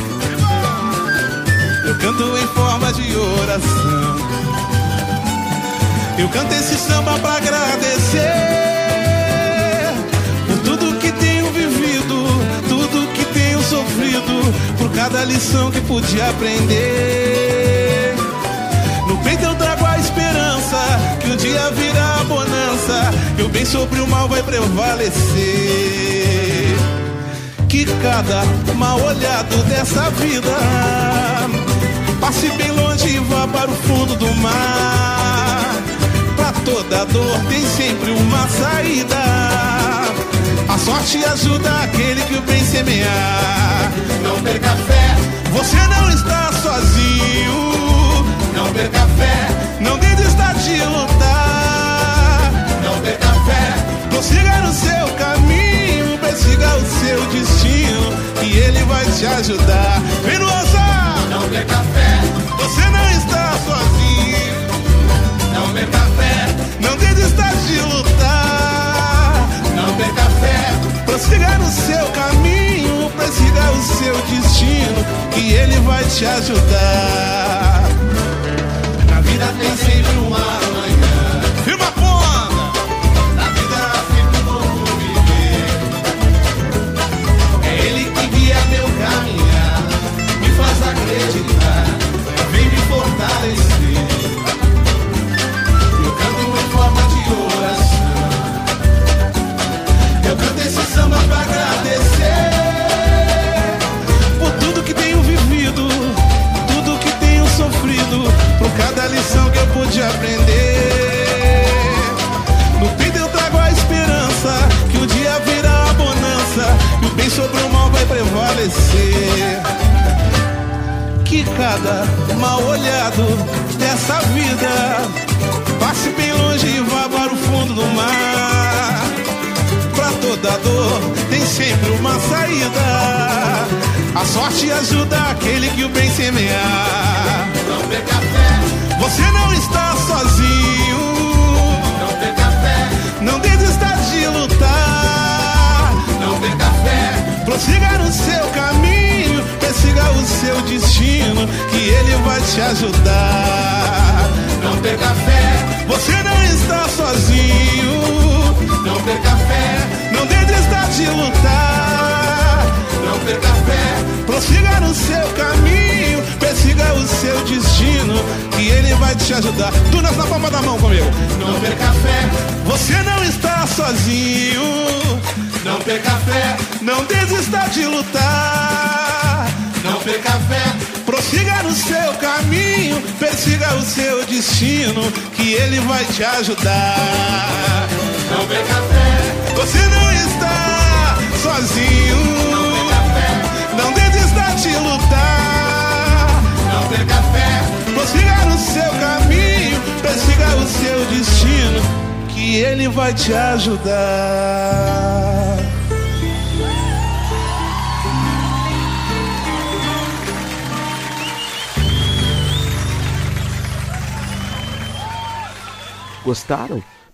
Eu canto em forma de oração. Eu canto esse samba pra agradecer por tudo que tenho vivido, tudo que tenho sofrido, por cada lição que pude aprender. No peito eu esperança que um dia virá a bonança, que o bem sobre o mal vai prevalecer. Que cada mal olhado dessa vida passe bem longe e vá para o fundo do mar. Pra toda dor tem sempre uma saída. A sorte ajuda aquele que o bem semear. Não perca fé, você não está sozinho. Não perca fé, de lutar. Não perca fé, prossiga no seu caminho, persiga o seu destino e ele vai te ajudar. Vem no ousar! Não perca fé, você não está sozinho. Não perca fé, não desista de lutar. Não perca fé, prossiga no seu caminho, persiga o seu destino, que ele vai te ajudar. Vida tem sempre um amanhã.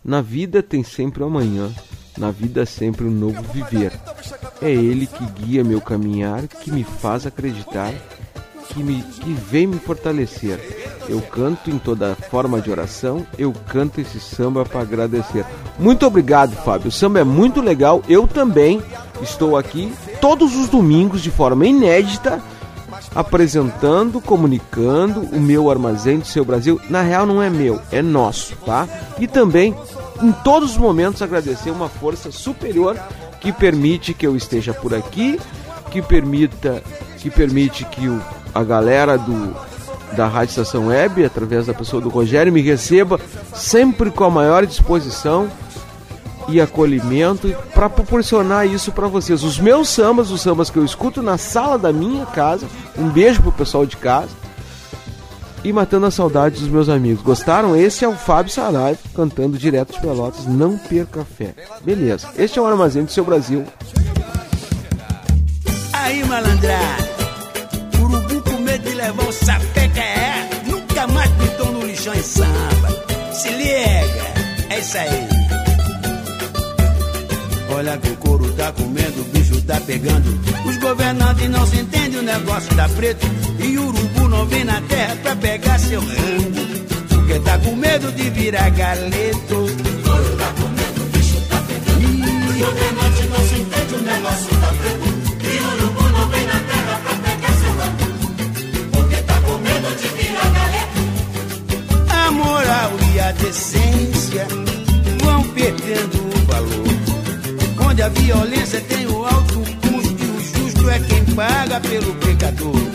Na vida tem sempre o amanhã, na vida é sempre um novo viver. É Ele que guia meu caminhar, que me faz acreditar, que, me, que vem me fortalecer. Eu canto em toda forma de oração, eu canto esse samba para agradecer. Muito obrigado, Fábio. O samba é muito legal. Eu também estou aqui todos os domingos de forma inédita apresentando, comunicando o meu armazém do seu Brasil. Na real, não é meu, é nosso, tá? E também, em todos os momentos, agradecer uma força superior que permite que eu esteja por aqui, que permita, que permite que o, a galera do da Rádio Estação Web, através da pessoa do Rogério, me receba sempre com a maior disposição e acolhimento para proporcionar isso para vocês. Os meus sambas, os sambas que eu escuto na sala da minha casa. Um beijo pro pessoal de casa. E matando a saudade dos meus amigos. Gostaram? Esse é o Fábio Saraiva cantando direto de Pelotas. Não perca fé. Beleza. Este é o Armazém do Seu Brasil. Aí, malandrada, urubu com medo de levar o sapeca é. Nunca mais pintou no lixão em samba. Se liga, é isso aí. Olha que o couro tá comendo, o bicho tá pegando. Os governantes não se entendem, o negócio tá preto. E o urubu não vem na terra pra pegar seu rango. Porque tá com medo de virar galeto. O couro tá comendo, o bicho tá pegando. Os governantes não se entendem, o negócio tá preto. E o urubu não vem na terra pra pegar seu rango. Porque tá com medo de virar galeto. A moral e a decência vão perdendo. Onde a violência tem o alto custo e o justo é quem paga pelo pecador.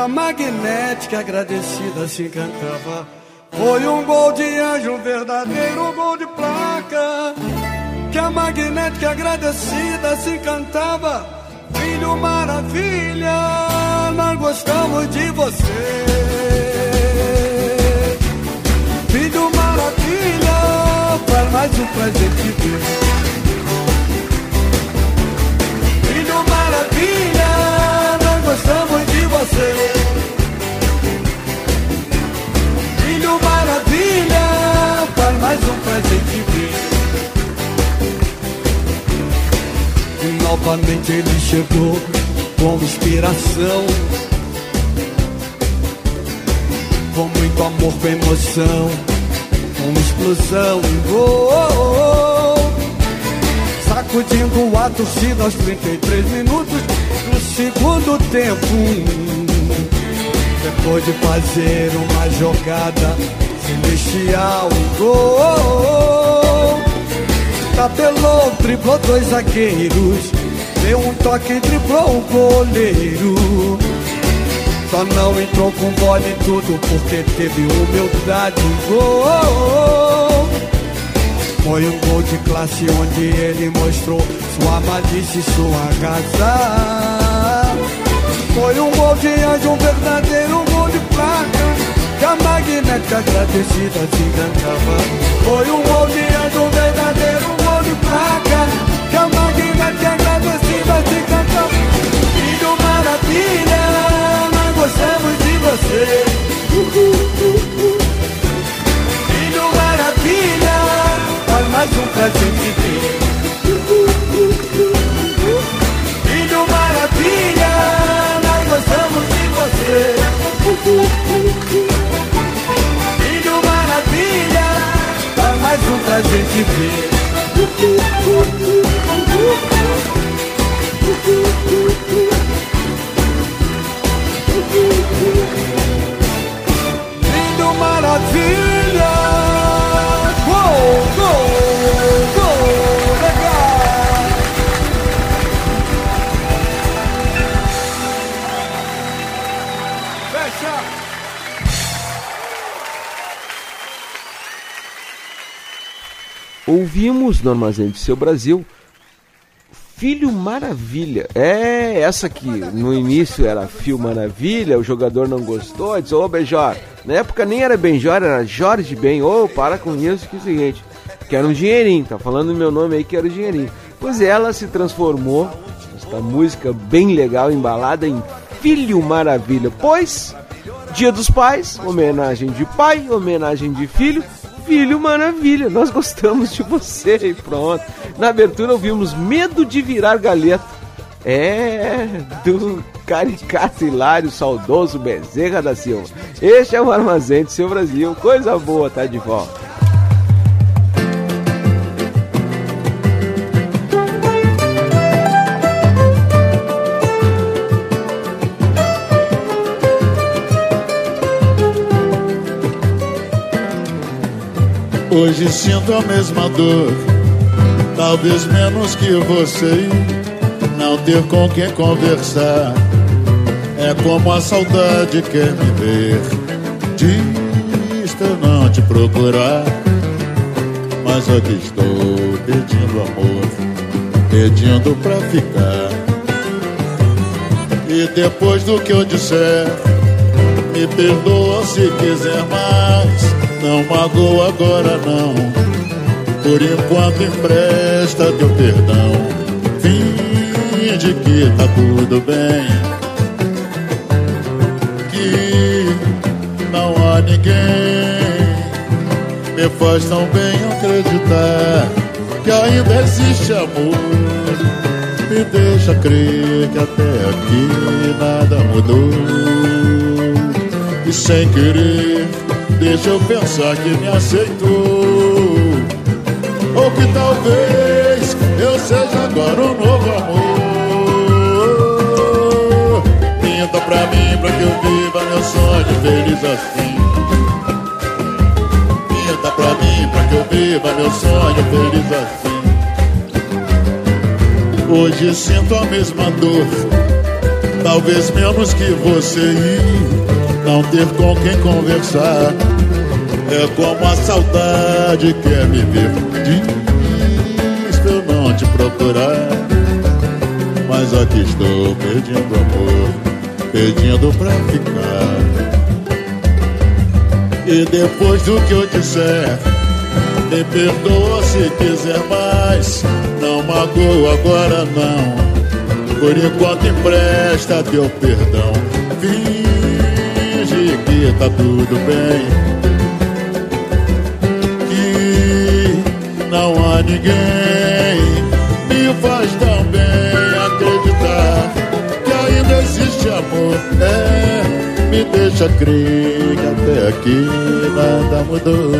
A magnética agradecida se encantava. Foi um gol de anjo, um verdadeiro gol de placa. Que a magnética agradecida se encantava. Filho maravilha, nós gostamos de você. Filho maravilha, faz mais um presente meu. Filho você. Maravilha, faz mais um presente meu. E novamente ele chegou com inspiração. Com muito amor, com emoção, com explosão. Oh, oh, oh. Sacudindo a torcida aos 33 minutos do segundo tempo. Depois de fazer uma jogada celestial, gol. Tapelou, driblou dois zagueiros, deu um toque e driblou o goleiro. Só não entrou com bola e tudo porque teve humildade. Gol. Foi um gol de classe onde ele mostrou sua malícia e sua casa. Foi um gol de anjo, um verdadeiro gol de placa. Que a magnética agradecida se encantava. Foi um gol de anjo, um verdadeiro gol de placa. Que a magnética agradecida se encantava. Filho maravilha, nós gostamos de você. Filho maravilha, faz mais um presente Filho maravilha, gostamos de você. Filho maravilha, faz mais um presente Lindo maravilha, Ouvimos no Armazém do Seu Brasil Filho Maravilha. É, essa que no início era Fio Maravilha, o jogador não gostou, disse, ô Benjor. Na época nem era Benjor, era Jorge Ben. Ô, para com isso, que é o seguinte, quero um dinheirinho, tá falando meu nome aí, quero dinheirinho. Pois ela se transformou, esta música bem legal, embalada em Filho Maravilha. Pois, Dia dos Pais, homenagem de pai, homenagem de filho, Filho Maravilha, nós gostamos de você e pronto. Na abertura ouvimos Medo de Virar Galeta. É, do caricato hilário, saudoso Bezerra da Silva. Este é o Armazém do Seu Brasil. Coisa boa, tá de volta. Hoje sinto a mesma dor, talvez menos que você. Não ter com quem conversar é como a saudade quer me ver. Diz não te procurar, mas aqui estou pedindo amor, pedindo pra ficar. E depois do que eu disser, me perdoa se quiser mais. Não magoa agora não. Por enquanto empresta teu perdão. Finge que tá tudo bem. Que não há ninguém. Me faz tão bem acreditar Que ainda existe amor. Me deixa crer que até aqui nada mudou. E sem querer, deixa eu pensar que me aceitou. Ou que talvez eu seja agora um novo amor. Pinta pra mim, pra que eu viva meu sonho feliz assim. Pinta pra mim, pra que eu viva meu sonho feliz assim. Hoje sinto a mesma dor, talvez menos que você ir. Não ter com quem conversar é como a saudade quer me ver. Diz pra eu não te procurar, mas aqui estou pedindo amor, pedindo pra ficar. E depois do que eu disser, me perdoa se quiser mais. Não magoa agora não. Por enquanto empresta teu perdão. Tá tudo bem. Que não há ninguém. Me faz tão bem acreditar que ainda existe amor. É, me deixa crer que até aqui nada mudou.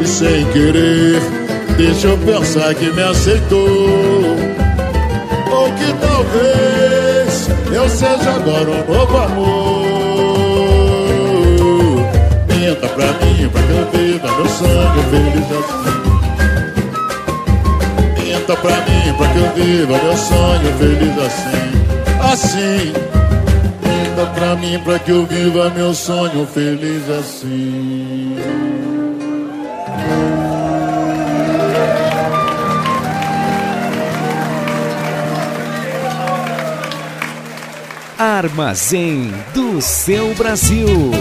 E sem querer, deixa eu pensar que me aceitou. Ou que talvez eu seja agora um novo amor. Pra mim, pra viva meu sonho feliz assim. Minta pra mim, pra que eu viva meu sonho feliz assim. Assim. Minta pra mim, pra que eu viva meu sonho feliz assim. Armazém do seu Brasil.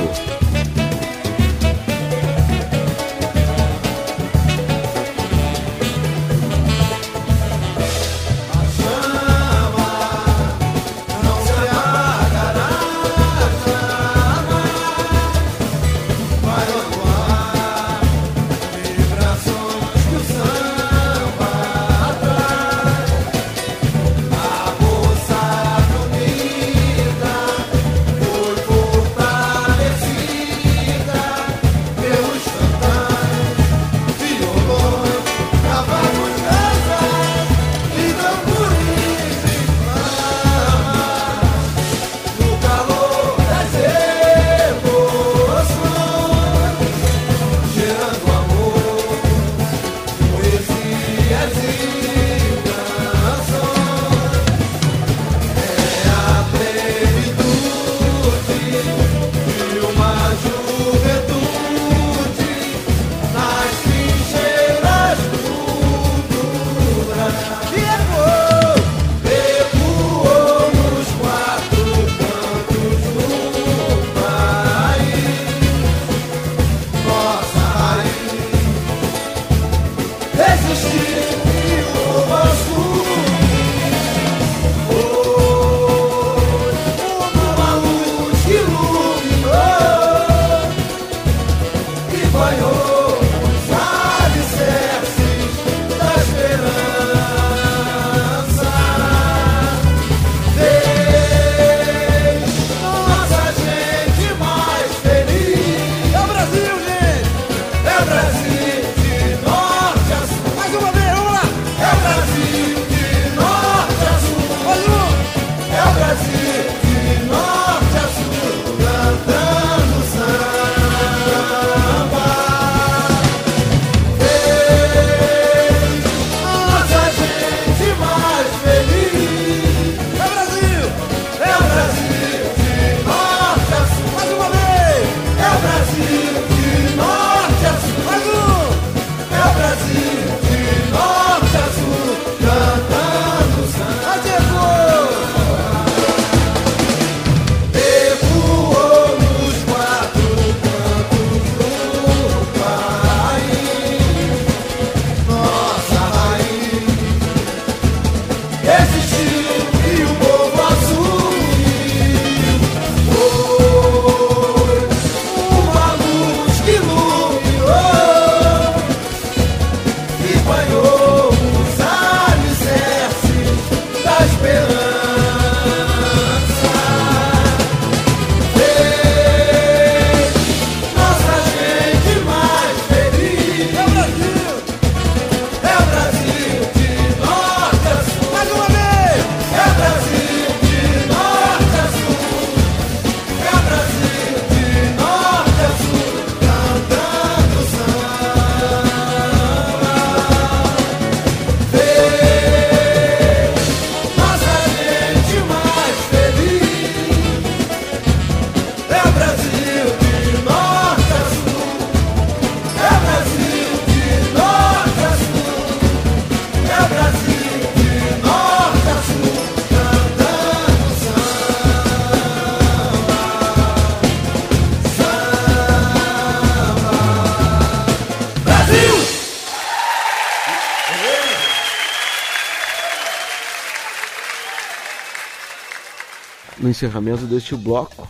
Encerramento deste bloco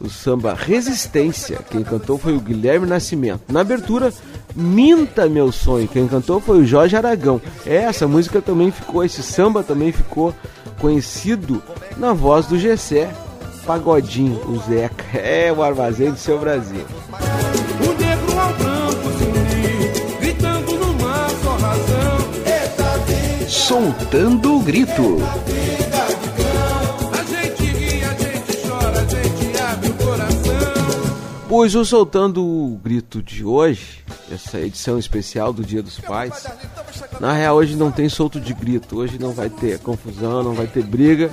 o samba Resistência. Quem cantou foi o Guilherme Nascimento. Na abertura, Minta Meu Sonho. Quem cantou foi o Jorge Aragão. É, essa música também ficou, esse samba também ficou conhecido na voz do Gessé Pagodinho, o Zeca. É o armazém do seu Brasil. Razão. Soltando o grito. Pois o Soltando o Grito de hoje, essa edição especial do Dia dos Pais, na real hoje não tem solto de grito, hoje não vai ter confusão, não vai ter briga,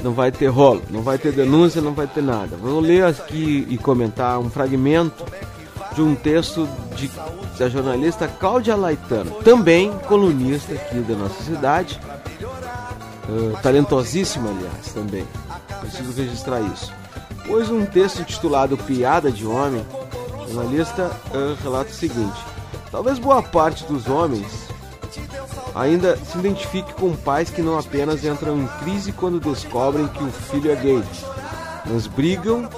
não vai ter rolo, não vai ter denúncia, não vai ter nada. Vou ler aqui e comentar um fragmento de um texto de, da jornalista Cláudia Laitano, também colunista aqui da nossa cidade, uh, talentosíssima, aliás, também. Preciso registrar isso. Pois um texto intitulado Piada de Homem, o jornalista relata o seguinte: talvez boa parte dos homens ainda se identifique com pais que não apenas entram em crise quando descobrem que o filho é gay, mas brigam,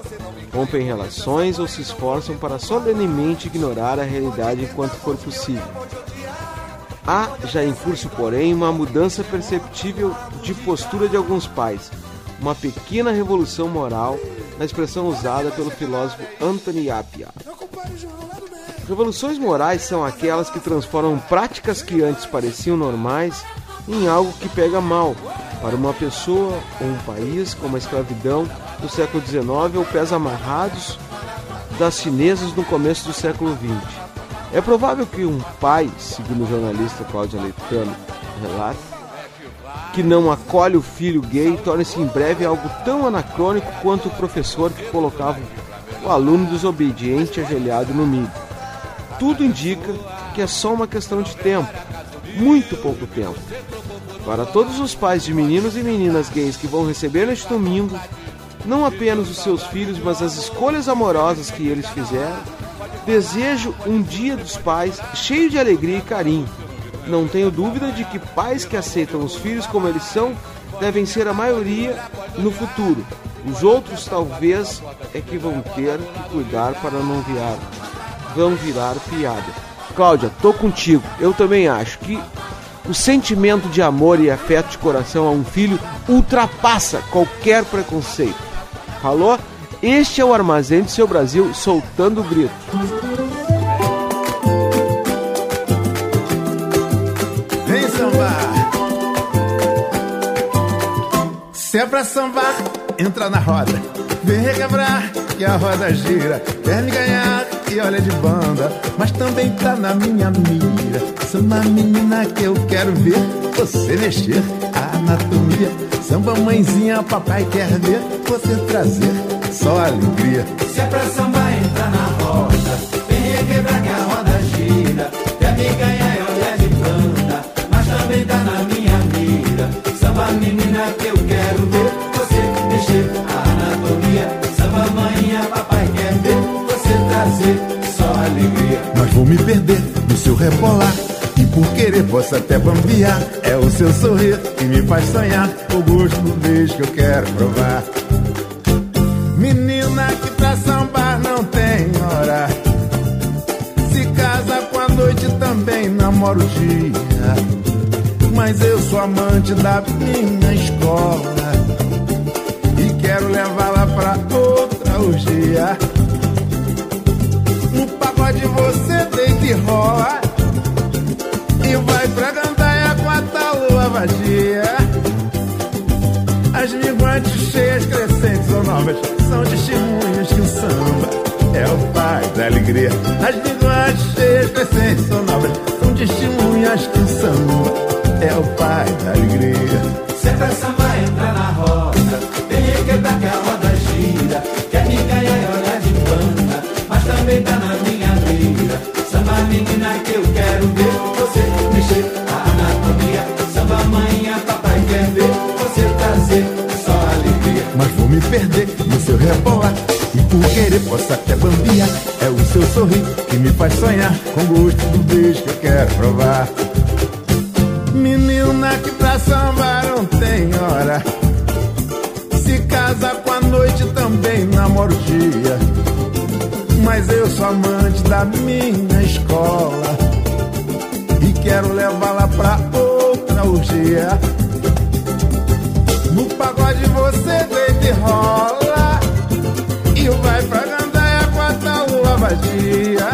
rompem relações ou se esforçam para solenemente ignorar a realidade enquanto for possível. Há já em curso, porém, uma mudança perceptível de postura de alguns pais, uma pequena revolução moral na expressão usada pelo filósofo Anthony Appiah. Revoluções morais são aquelas que transformam práticas que antes pareciam normais em algo que pega mal para uma pessoa ou um país, como a escravidão no século XIX ou pés amarrados das chinesas no começo do século XX. É provável que um pai, segundo o jornalista Cláudia Leitano relata, que não acolhe o filho gay torne-se em breve algo tão anacrônico quanto o professor que colocava o aluno desobediente ajoelhado no milho. Tudo indica que é só uma questão de tempo, muito pouco tempo. Para todos os pais de meninos e meninas gays que vão receber neste domingo, não apenas os seus filhos, mas as escolhas amorosas que eles fizeram, desejo um dia dos pais cheio de alegria e carinho. Não tenho dúvida de que pais que aceitam os filhos como eles são devem ser a maioria no futuro. Os outros talvez é que vão ter que cuidar para não virar, vão virar piada. Cláudia, tô contigo. Eu também acho que o sentimento de amor e afeto de coração a um filho ultrapassa qualquer preconceito. Falou? Este é o Armazém do Seu Brasil soltando o grito. É pra sambar, entra na roda. Vem requebrar, que a roda gira. Quer me ganhar e olha de banda. Mas também tá na minha mira. Samba menina que eu quero ver você mexer. A anatomia. Samba mãezinha, papai quer ver você trazer só alegria. Se é pra sambar, entra na roda. Vem requebrar que a roda gira. Quer me ganhar e olhar de banda. Mas também tá na minha mira. Samba menina que eu quero Mas vou me perder no seu rebolar. E por querer posso até bambear. É o seu sorrir que me faz sonhar. O gosto do beijo que eu quero provar. Menina que pra sambar não tem hora. Se casa com a noite também namora o dia. Mas eu sou amante da minha escola. Novas São testemunhas que o samba é o pai da alegria As minguantes cheias, crescentes ou novas São testemunhas que o samba é o pai da alegria Se é pra sambar, entra na roda. Requebrar que a roda me perder no seu rebolar E por querer posso até bambiar É o seu sorriso que me faz sonhar Com gosto do beijo que eu quero provar. Menina que pra sambar não tem hora. Se casa com a noite também namora o dia. Mas eu sou amante da minha escola. E quero levá-la pra outra orgia. No pagode você vê e rola. E vai pra gandaia com a lua vadia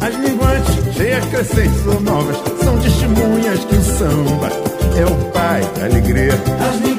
As linguantes cheias crescentes ou novas São testemunhas que o samba. É o pai da alegria.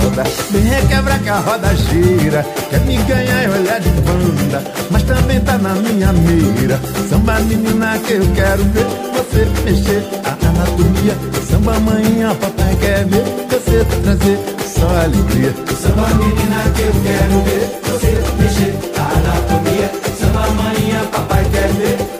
roda, me requebra que a roda gira. Quer me ganhar e olhar de banda, mas também tá na minha mira. Samba menina que eu quero ver você mexer ah, ah, a anatomia. Samba manhã, papai quer ver você trazer só alegria. Samba menina que eu quero ver você mexer ah, a anatomia. Samba manhã, papai quer ver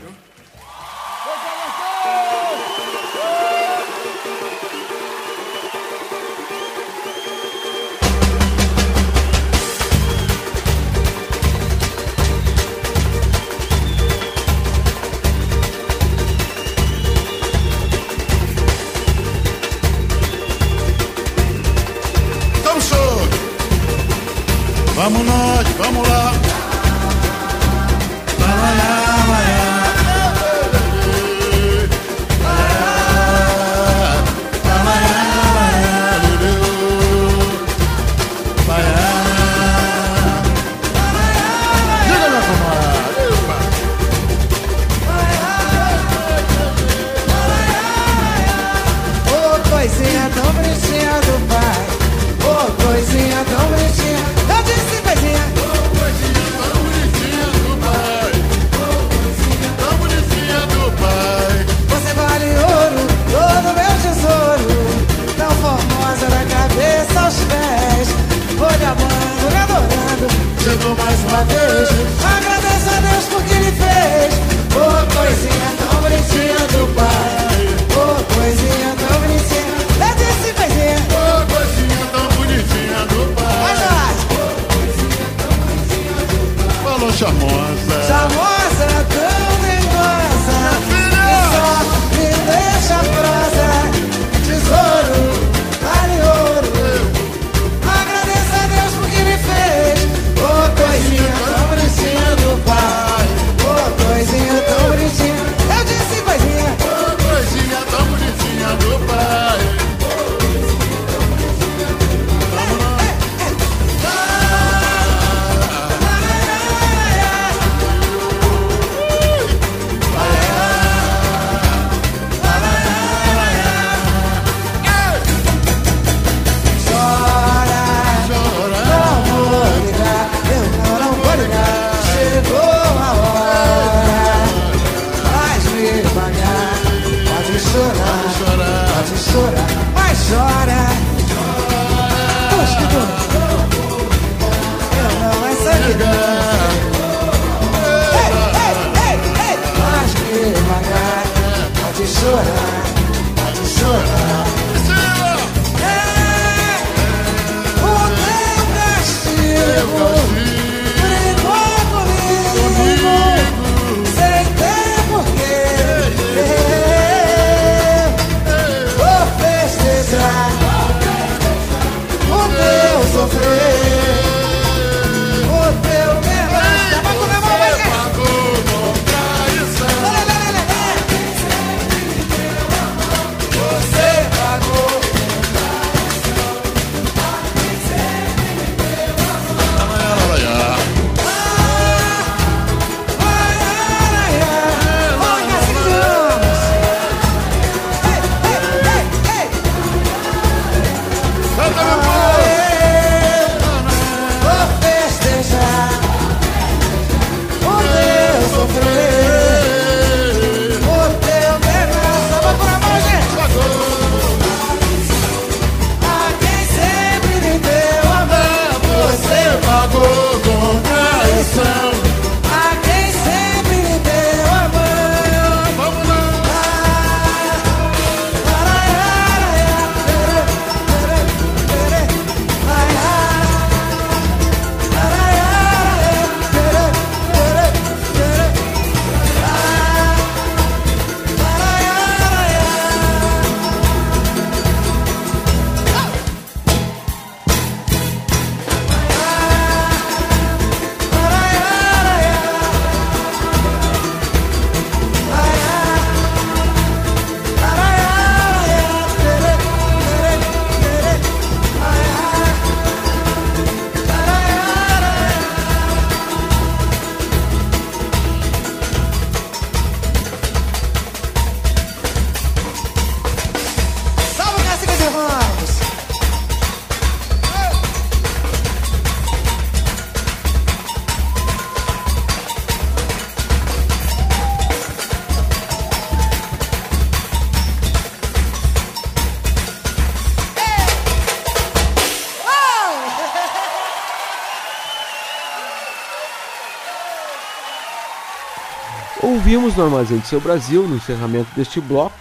Ouvimos no Armazém do Seu Brasil, no encerramento deste bloco,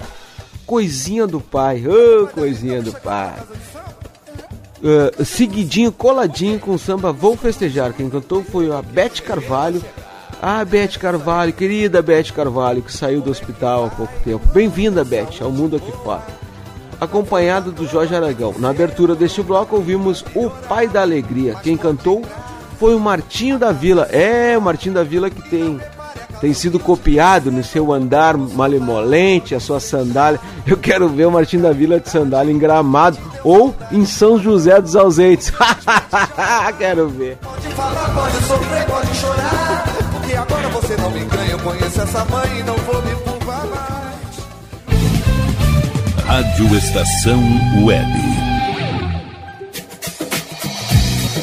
Coisinha do Pai. Ô, oh, Coisinha do Pai. Uh, seguidinho, coladinho com o samba Vou Festejar. Quem cantou foi a Beth Carvalho. Ah, Beth Carvalho, querida Beth Carvalho, que saiu do hospital há pouco tempo. Bem-vinda, Beth, ao mundo aqui fora. Acompanhado do Jorge Aragão. Na abertura deste bloco, ouvimos O Pai da Alegria. Quem cantou foi o Martinho da Vila. É, o Martinho da Vila que tem tem sido copiado no seu andar malemolente, a sua sandália. Eu quero ver o Martim da Vila de sandália em Gramado ou em São José dos Ausentes. quero ver. Pode falar, pode sofrer, pode chorar. Porque agora você não me ganha. Eu conheço essa mãe e não vou me curvar mais. Rádio Estação Web.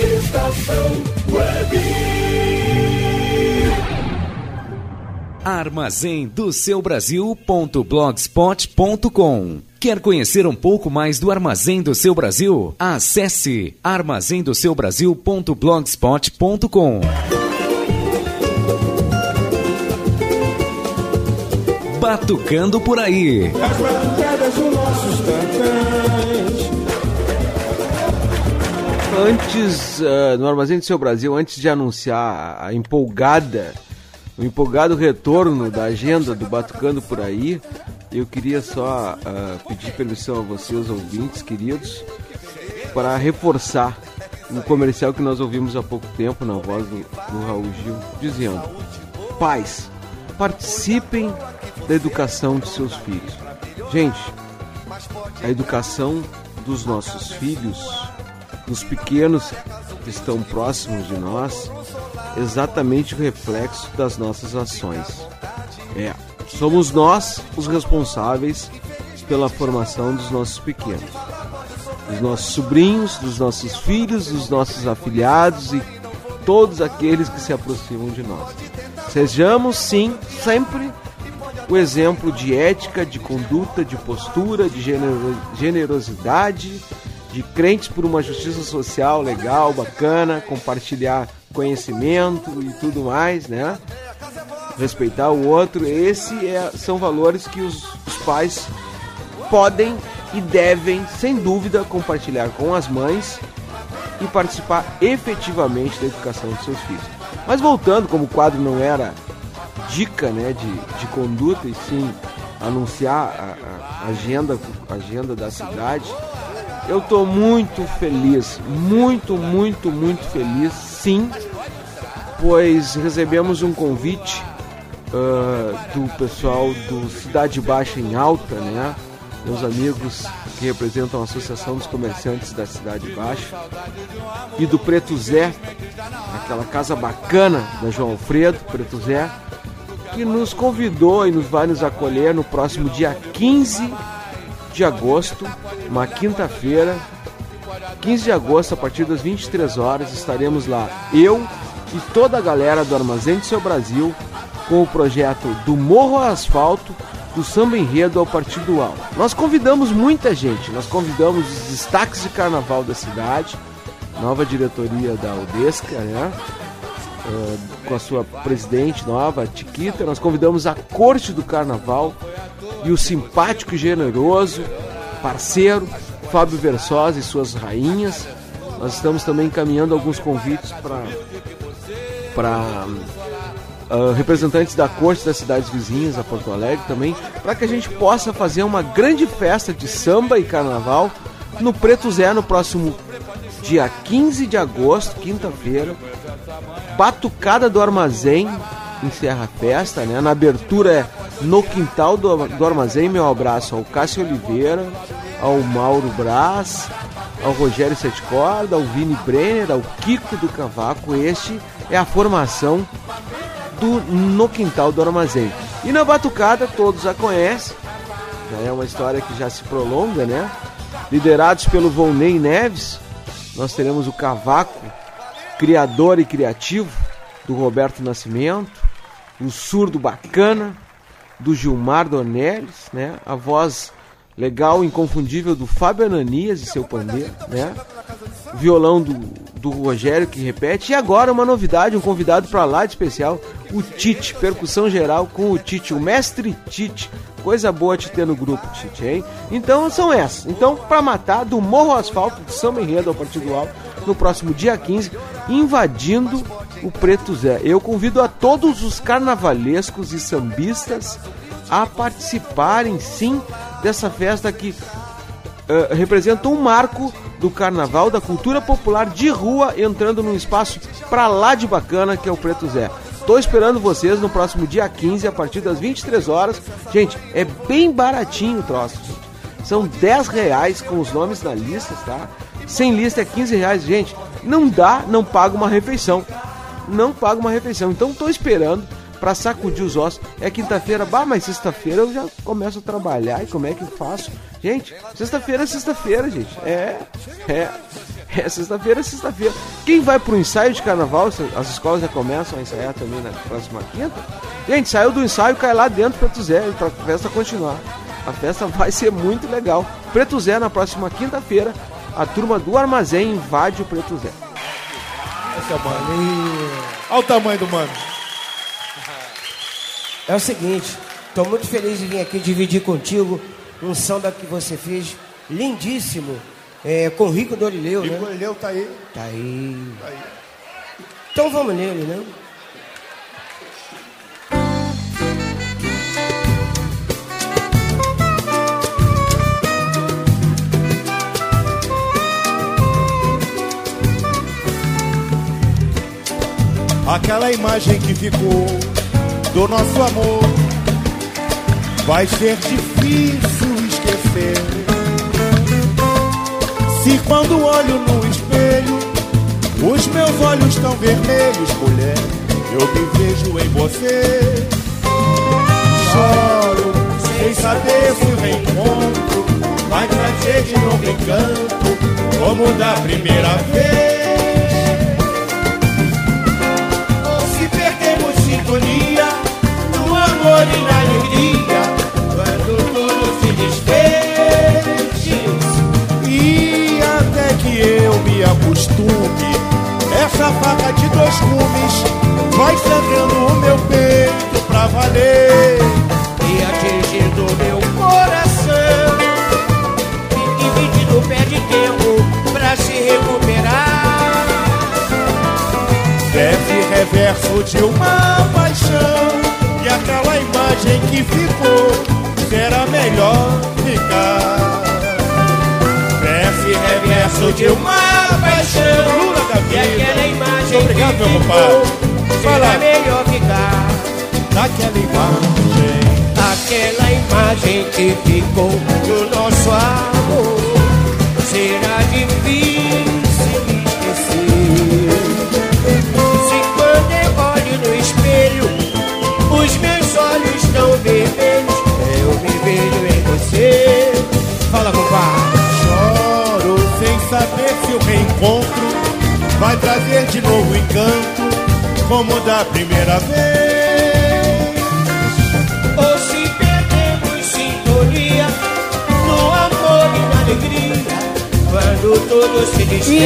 Estação Web. Armazém do seu Brasil.blogspot.com Quer conhecer um pouco mais do Armazém do Seu Brasil? Acesse armazendoseubrasil.blogspot.com Batucando por aí. Antes, uh, no Armazém do Seu Brasil, antes de anunciar a empolgada, o empolgado retorno da agenda do Batucando por aí, eu queria só uh, pedir permissão a vocês, ouvintes queridos, para reforçar o comercial que nós ouvimos há pouco tempo na voz do, do Raul Gil, dizendo: Pais, participem da educação de seus filhos. Gente, a educação dos nossos filhos, dos pequenos que estão próximos de nós, exatamente o reflexo das nossas ações. É, somos nós os responsáveis pela formação dos nossos pequenos, dos nossos sobrinhos, dos nossos filhos, dos nossos afilhados e todos aqueles que se aproximam de nós. Sejamos sim sempre o exemplo de ética, de conduta, de postura, de generosidade, de crentes por uma justiça social legal, bacana, compartilhar conhecimento e tudo mais, né? Respeitar o outro, esses é, são valores que os, os pais podem e devem, sem dúvida, compartilhar com as mães e participar efetivamente da educação dos seus filhos. Mas voltando, como o quadro não era dica né, de, de conduta e sim anunciar a, a agenda, a agenda da cidade, eu estou muito feliz, muito, muito, muito feliz, sim, pois recebemos um convite uh, do pessoal do Cidade Baixa em Alta, né? Meus amigos que representam a Associação dos Comerciantes da Cidade Baixa e do Preto Zé, aquela casa bacana da João Alfredo, Preto Zé, que nos convidou e nos vai nos acolher no próximo dia 15 de agosto, uma quinta-feira. 15 de agosto, a partir das 23 horas, estaremos lá. Eu e toda a galera do Armazém do Seu Brasil com o projeto do Morro ao Asfalto, do Samba Enredo ao Partido Alto. Nós convidamos muita gente, nós convidamos os destaques de carnaval da cidade, nova diretoria da Udesca, né? Uh, com a sua presidente nova, Tiquita. Nós convidamos a corte do carnaval e o simpático e generoso parceiro Fábio Versosa e suas rainhas. Nós estamos também encaminhando alguns convites para para uh, representantes da corte das cidades vizinhas, a Porto Alegre também, para que a gente possa fazer uma grande festa de samba e carnaval no Preto Zé no próximo dia 15 de agosto, quinta-feira. Batucada do Armazém encerra a festa, né? Na abertura é no quintal do, do Armazém. Meu abraço ao Cássio Oliveira, ao Mauro Braz, ao Rogério Sete Corda, ao Vini Brenner, ao Kiko do Cavaco. Este é a formação do No Quintal do Armazém. E na Batucada, todos a conhecem, já é uma história que já se prolonga, né? Liderados pelo Volney Neves, nós teremos o Cavaco, criador e criativo do Roberto Nascimento, o surdo bacana do Gilmar Dornelles, né? A voz legal, inconfundível do Fábio Ananias e seu pandeiro, né? Violão do, do Rogério que repete. E agora uma novidade, um convidado para lá de especial, o Tite, percussão geral com o Tite, o mestre Tite. Coisa boa te ter no grupo, Tite, hein? Então são essas. Então, para matar, do Morro Asfalto de São Enredo ao Partido Alto, no próximo dia 15, invadindo o Preto Zé. Eu convido a todos os carnavalescos e sambistas a participarem sim dessa festa que uh, representa um marco do carnaval, da cultura popular de rua, entrando num espaço pra lá de bacana que é o Preto Zé. Tô esperando vocês no próximo dia 15, a partir das 23 horas. Gente, é bem baratinho o troço. São 10 reais com os nomes na lista, tá? Sem lista é 15 reais, gente. Não dá, não paga uma refeição. Não paga uma refeição. Então tô esperando para sacudir os ossos. É quinta-feira, bah, mas sexta-feira eu já começo a trabalhar e como é que eu faço? Gente, sexta-feira é sexta-feira, gente. É, é, é sexta-feira é sexta-feira. Quem vai pro ensaio de carnaval, as escolas já começam a ensaiar também na próxima quinta. Gente, saiu do ensaio, cai lá dentro Preto Zé, pra festa continuar. A festa vai ser muito legal. Preto Zé na próxima quinta-feira, a turma do Armazém invade o Preto Zé. Essa é mano. Olha o tamanho do mano. É o seguinte, estou muito feliz de vir aqui dividir contigo um samba que você fez lindíssimo É, com Rico Dorileu, Rico né? Dorileu tá aí. Tá aí. Tá aí. Então vamos nele, né? Aquela imagem que ficou do nosso amor vai ser difícil esquecer. Se quando olho no espelho, os meus olhos estão vermelhos, mulher, eu me vejo em você. Choro sem saber se o reencontro vai trazer de novo encanto, como da primeira vez. Essa faca de dois gumes vai sangrando o meu peito pra valer. E atingindo meu coração E dividindo perde tempo pra se recuperar Desce reverso de uma paixão E aquela imagem que ficou Será melhor ficar Desce reverso de uma paixão Lula da E aquela vida. imagem Obrigado, que meu compadre Fala. Melhor ficar. Daquela imagem. Aquela imagem que ficou do nosso amor. Será difícil esquecer. Se quando eu olho no espelho Os meus olhos estão vermelhos Eu me vejo em você. Fala, compadre se o reencontro Vai trazer de novo encanto Como da primeira vez. Ou se perdemos sintonia No amor e na alegria Quando tudo se E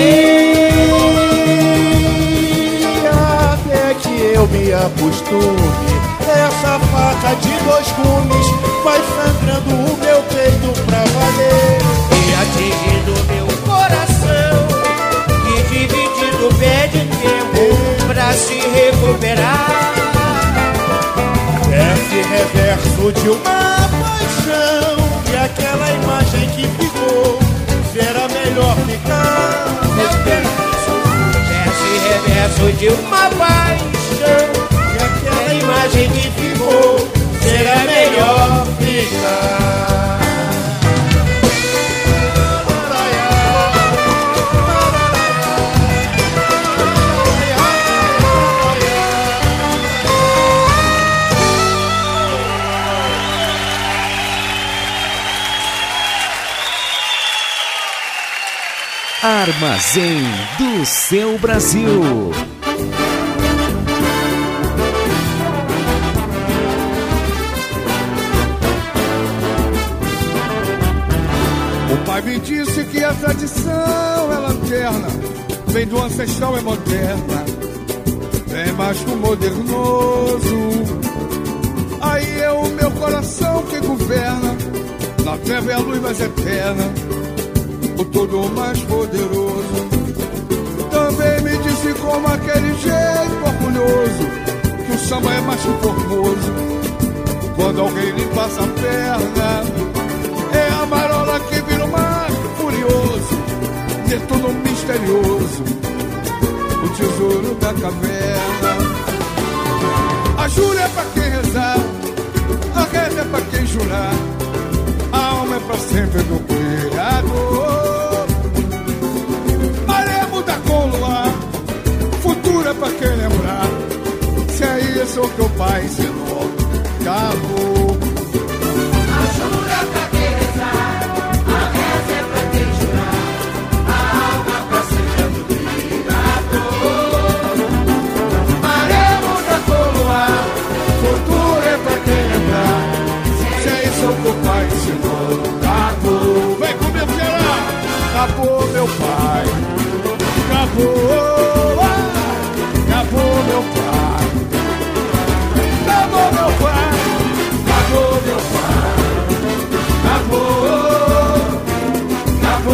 até que eu me acostume Essa faca de dois gumes Vai sangrando o meu peito pra valer dividindo pede tempo Pra se recuperar Desce reverso de uma paixão E aquela imagem que ficou Será melhor ficar. Desce reverso de uma paixão E aquela imagem que ficou Será melhor ficar Armazém do seu Brasil. O pai me disse que a tradição é lanterna, vem do ancestral é moderna, vem mais pro modernoso. Aí é o meu coração que governa, na treva é a luz mais eterna, o todo mais poderoso. Também me disse como aquele jeito orgulhoso, que o samba é mais formoso, quando alguém lhe passa a perna. É a marola que vira o mar furioso, Netuno misterioso, o tesouro da caverna. A jura é pra quem rezar, a reza é pra quem jurar, a alma é pra sempre do Criador. Se é isso que o pai ensinou, acabou. A jura é pra quem rezar, a reza é pra quem jurar, a alma pra. Maré muda com o luar, futuro é pra quem lembrar. Se é isso que o pai ensinou, acabou. Vem comigo, geral! Acabou, meu pai. Acabou, ah. Acabou, meu pai.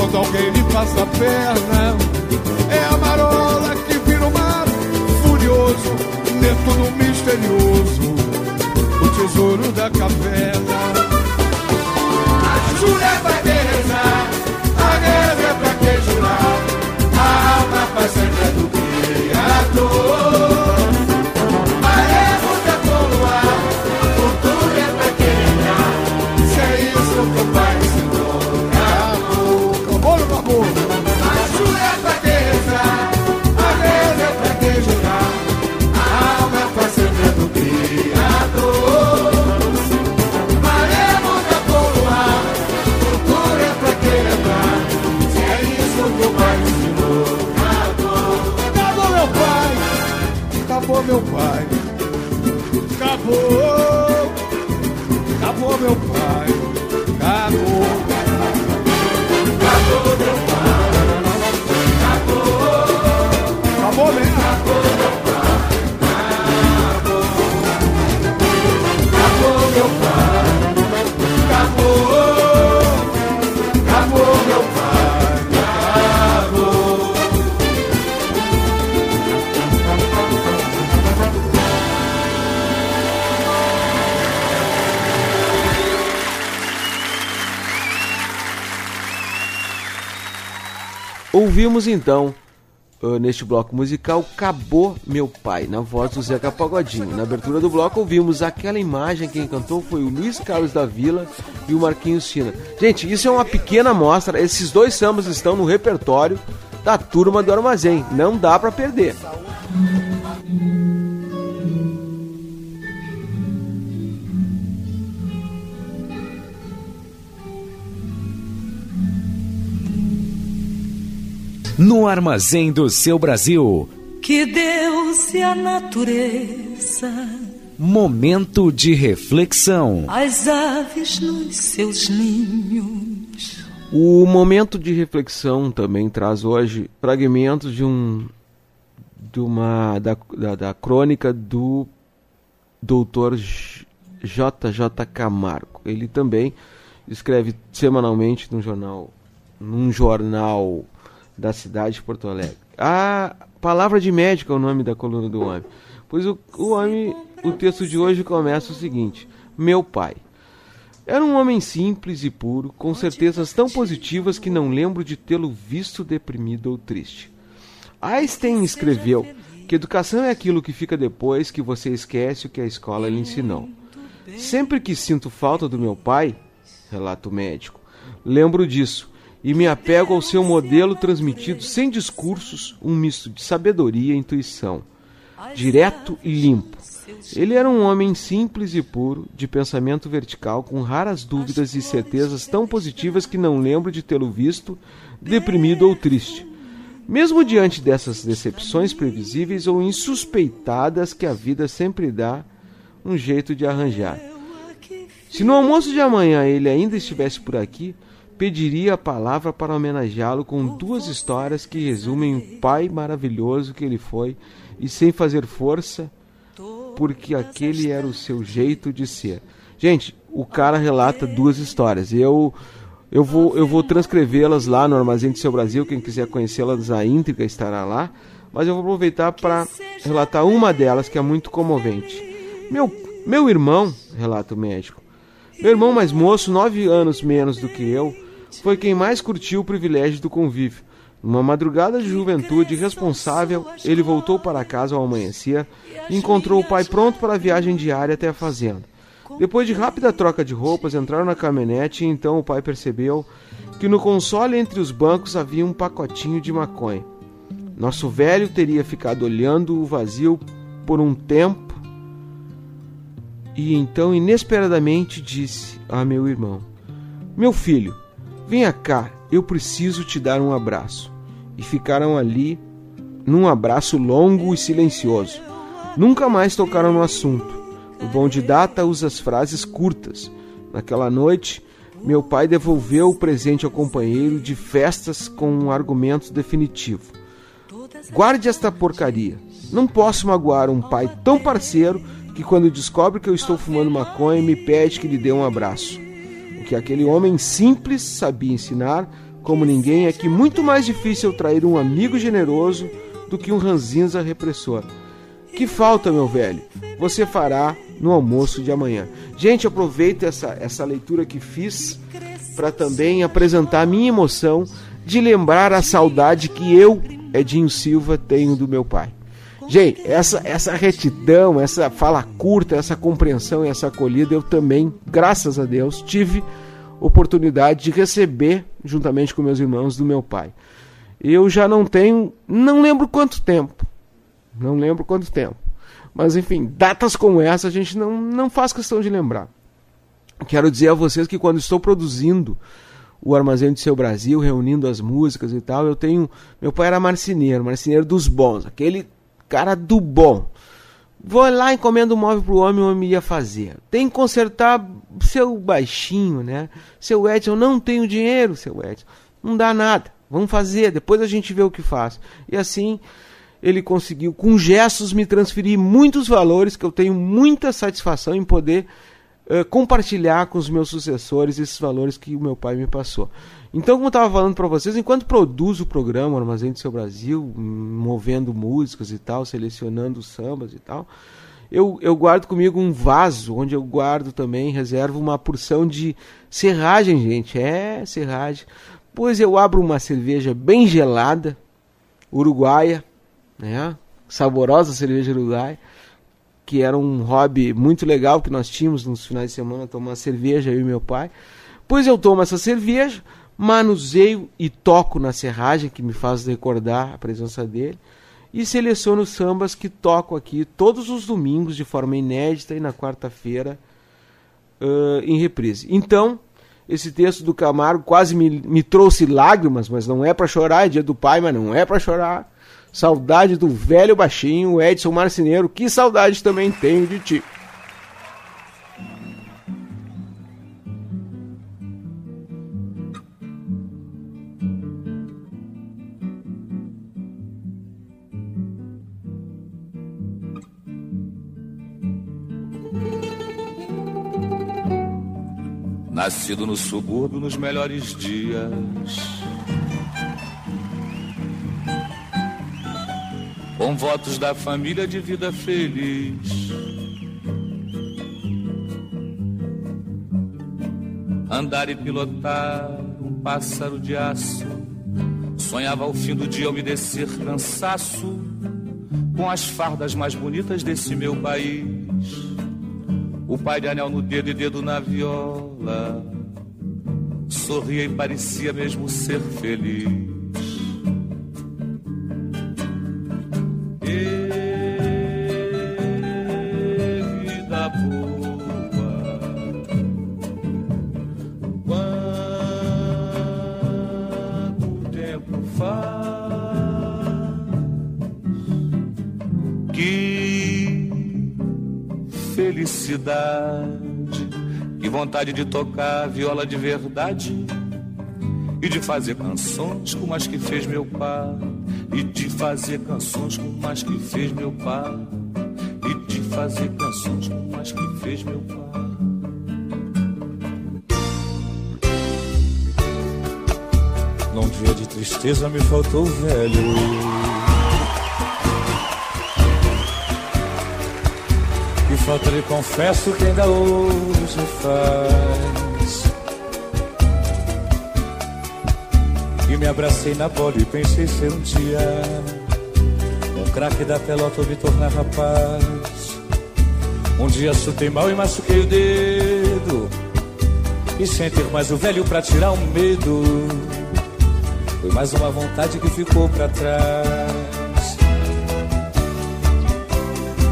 Quando alguém lhe passa a perna, é a marola que vira o mar furioso, do misterioso, o tesouro da caverna. A Júlia pra quem rezar, meu pai, Ouvimos então, ah, neste bloco musical, Acabou Meu Pai, na voz do Zeca Pagodinho. Na abertura do bloco ouvimos aquela imagem, quem cantou foi o Luiz Carlos da Vila e o Marquinhos Sina. Gente, isso é uma pequena amostra, esses dois sambas estão no repertório da turma do Armazém, não dá pra perder. No armazém do seu Brasil, Que Deus e a natureza, momento de reflexão. as aves nos seus ninhos. O momento de reflexão também traz hoje fragmentos de um de uma da, da, da crônica do doutor JJ Camargo. Ele também escreve semanalmente num jornal num jornal da cidade de Porto Alegre. A palavra de médico é o nome da coluna do homem. Pois o, o homem, o texto de hoje começa o seguinte: Meu pai. Era um homem simples e puro, com certezas tão positivas que não lembro de tê-lo visto deprimido ou triste. Einstein escreveu que educação é aquilo que fica depois que você esquece o que a escola lhe ensinou. Sempre que sinto falta do meu pai, relata o médico, lembro disso e me apego ao seu modelo transmitido sem discursos, um misto de sabedoria e intuição, direto e limpo. Ele era um homem simples e puro, de pensamento vertical, com raras dúvidas e certezas tão positivas que não lembro de tê-lo visto deprimido ou triste. Mesmo diante dessas decepções previsíveis ou insuspeitadas que a vida sempre dá um jeito de arranjar. Se no almoço de amanhã ele ainda estivesse por aqui, pediria a palavra para homenageá-lo com duas histórias que resumem o pai maravilhoso que ele foi e sem fazer força, porque aquele era o seu jeito de ser. Gente, o cara relata duas histórias. Eu eu vou eu vou transcrevê-las lá no Armazém do Seu Brasil, quem quiser conhecê-las a íntegra estará lá, mas eu vou aproveitar para relatar uma delas que é muito comovente. Meu meu irmão, relata o médico, meu irmão mais moço, nove anos menos do que eu, foi quem mais curtiu o privilégio do convívio. Numa madrugada de juventude responsável, ele voltou para casa ao amanhecer e encontrou o pai pronto para a viagem diária até a fazenda. Depois de rápida troca de roupas, entraram na caminhonete e então o pai percebeu que no console entre os bancos havia um pacotinho de maconha. Nosso velho teria ficado olhando o vazio por um tempo e então inesperadamente disse a meu irmão: Meu filho, venha cá, eu preciso te dar um abraço. E ficaram ali num abraço longo e silencioso. Nunca mais tocaram no assunto. O bom de data usa as frases curtas. Naquela noite, meu pai devolveu o presente ao companheiro de festas com um argumento definitivo. Guarde esta porcaria. Não posso magoar um pai tão parceiro que, quando descobre que eu estou fumando maconha, me pede que lhe dê um abraço. Que aquele homem simples sabia ensinar, como ninguém, é que muito mais difícil trair um amigo generoso do que um ranzinza repressor. Que falta, meu velho? Você fará no almoço de amanhã. Gente, aproveito essa, essa leitura que fiz para também apresentar a minha emoção de lembrar a saudade que eu, Edinho Silva, tenho do meu pai. Gente, essa, essa retidão, essa fala curta, essa compreensão e essa acolhida, eu também, graças a Deus, tive oportunidade de receber, juntamente com meus irmãos, do meu pai. Eu já não tenho, não lembro quanto tempo, não lembro quanto tempo, mas enfim, datas como essa a gente não, não faz questão de lembrar. Quero dizer a vocês que quando estou produzindo o Armazém do Seu Brasil, reunindo as músicas e tal, eu tenho. Meu pai era marceneiro, marceneiro dos bons, aquele cara do bom. Vou lá, encomendo um móvel pro homem, o homem ia fazer. Tem que consertar seu baixinho, né? Seu Edson, não tenho dinheiro, seu Edson. Não dá nada. Vamos fazer, depois a gente vê o que faz. E assim ele conseguiu, com gestos, me transferir muitos valores que eu tenho muita satisfação em poder uh, compartilhar com os meus sucessores esses valores que o meu pai me passou. Então, como eu estava falando para vocês, enquanto produzo o programa Armazém do Seu Brasil, movendo músicas e tal, selecionando sambas e tal, eu, eu guardo comigo um vaso, onde eu guardo também, reservo uma porção de serragem, gente. É, serragem. Pois eu abro uma cerveja bem gelada, uruguaia, né? Saborosa cerveja uruguaia, que era um hobby muito legal que nós tínhamos nos finais de semana, tomar cerveja, eu e meu pai. Pois eu tomo essa cerveja, manuseio e toco na serragem, que me faz recordar a presença dele, e seleciono sambas que toco aqui todos os domingos de forma inédita e na quarta-feira uh, em reprise. Então, esse texto do Camargo quase me, me trouxe lágrimas, mas não é para chorar, é dia do pai, mas não é para chorar. Saudade do velho baixinho Edson Marceneiro, que saudade também tenho de ti. Nascido no subúrbio nos melhores dias. Com votos da família de vida feliz. Andar e pilotar um pássaro de aço. Sonhava ao fim do dia umedecer cansaço com as fardas mais bonitas desse meu país. O pai de anel no dedo e dedo na viola. Sorria e parecia mesmo ser feliz. Felicidade, que vontade de tocar viola de verdade e de fazer canções como as que fez meu pai, e de fazer canções como as que fez meu pai, e de fazer canções como as que fez meu pai. Num dia de tristeza me faltou o velho. E falta lhe confesso que ainda hoje faz. E me abracei na bola e pensei ser um dia um craque da pelota ou me tornar rapaz. Um dia chutei mal e machuquei o dedo. E sem ter mais o velho pra tirar o medo. Foi mais uma vontade que ficou pra trás.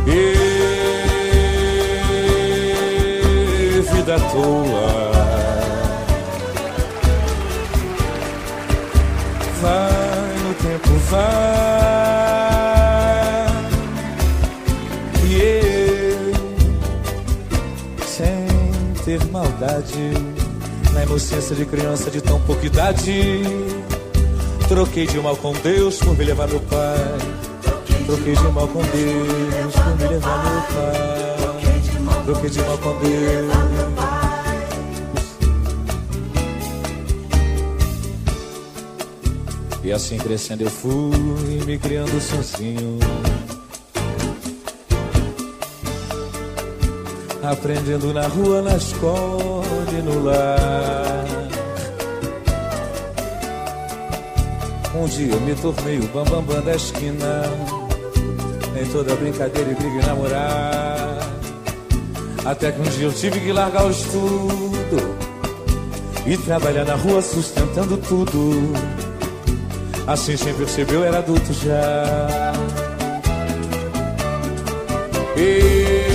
E vida à toa. Vai no tempo, vai. E eu ter maldade. Na inocência de criança de tão pouca idade. Troquei de mal com Deus por me levar meu pai. Troquei de mal com Deus por me levar meu pai. Mal com Deus. E assim crescendo eu fui me criando sozinho. Aprendendo na rua, na escola e no lar. Um dia eu me tornei o bambambam bam, bam da esquina. Em toda brincadeira e briga e namorar. Até que um dia eu tive que largar o estudo e trabalhar na rua sustentando tudo. Assim sem perceber eu era adulto já. E...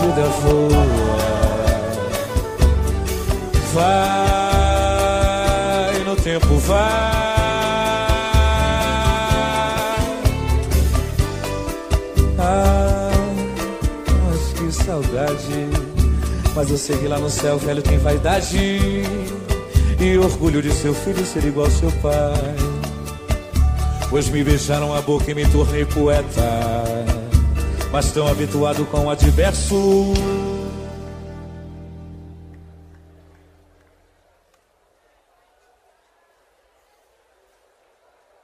Vida voa, vai no tempo vai. Mas eu sei que lá no céu, velho, tem vaidade. E orgulho de seu filho ser igual ao seu pai. Pois me beijaram a boca e me tornei poeta. Mas tão habituado com o adverso.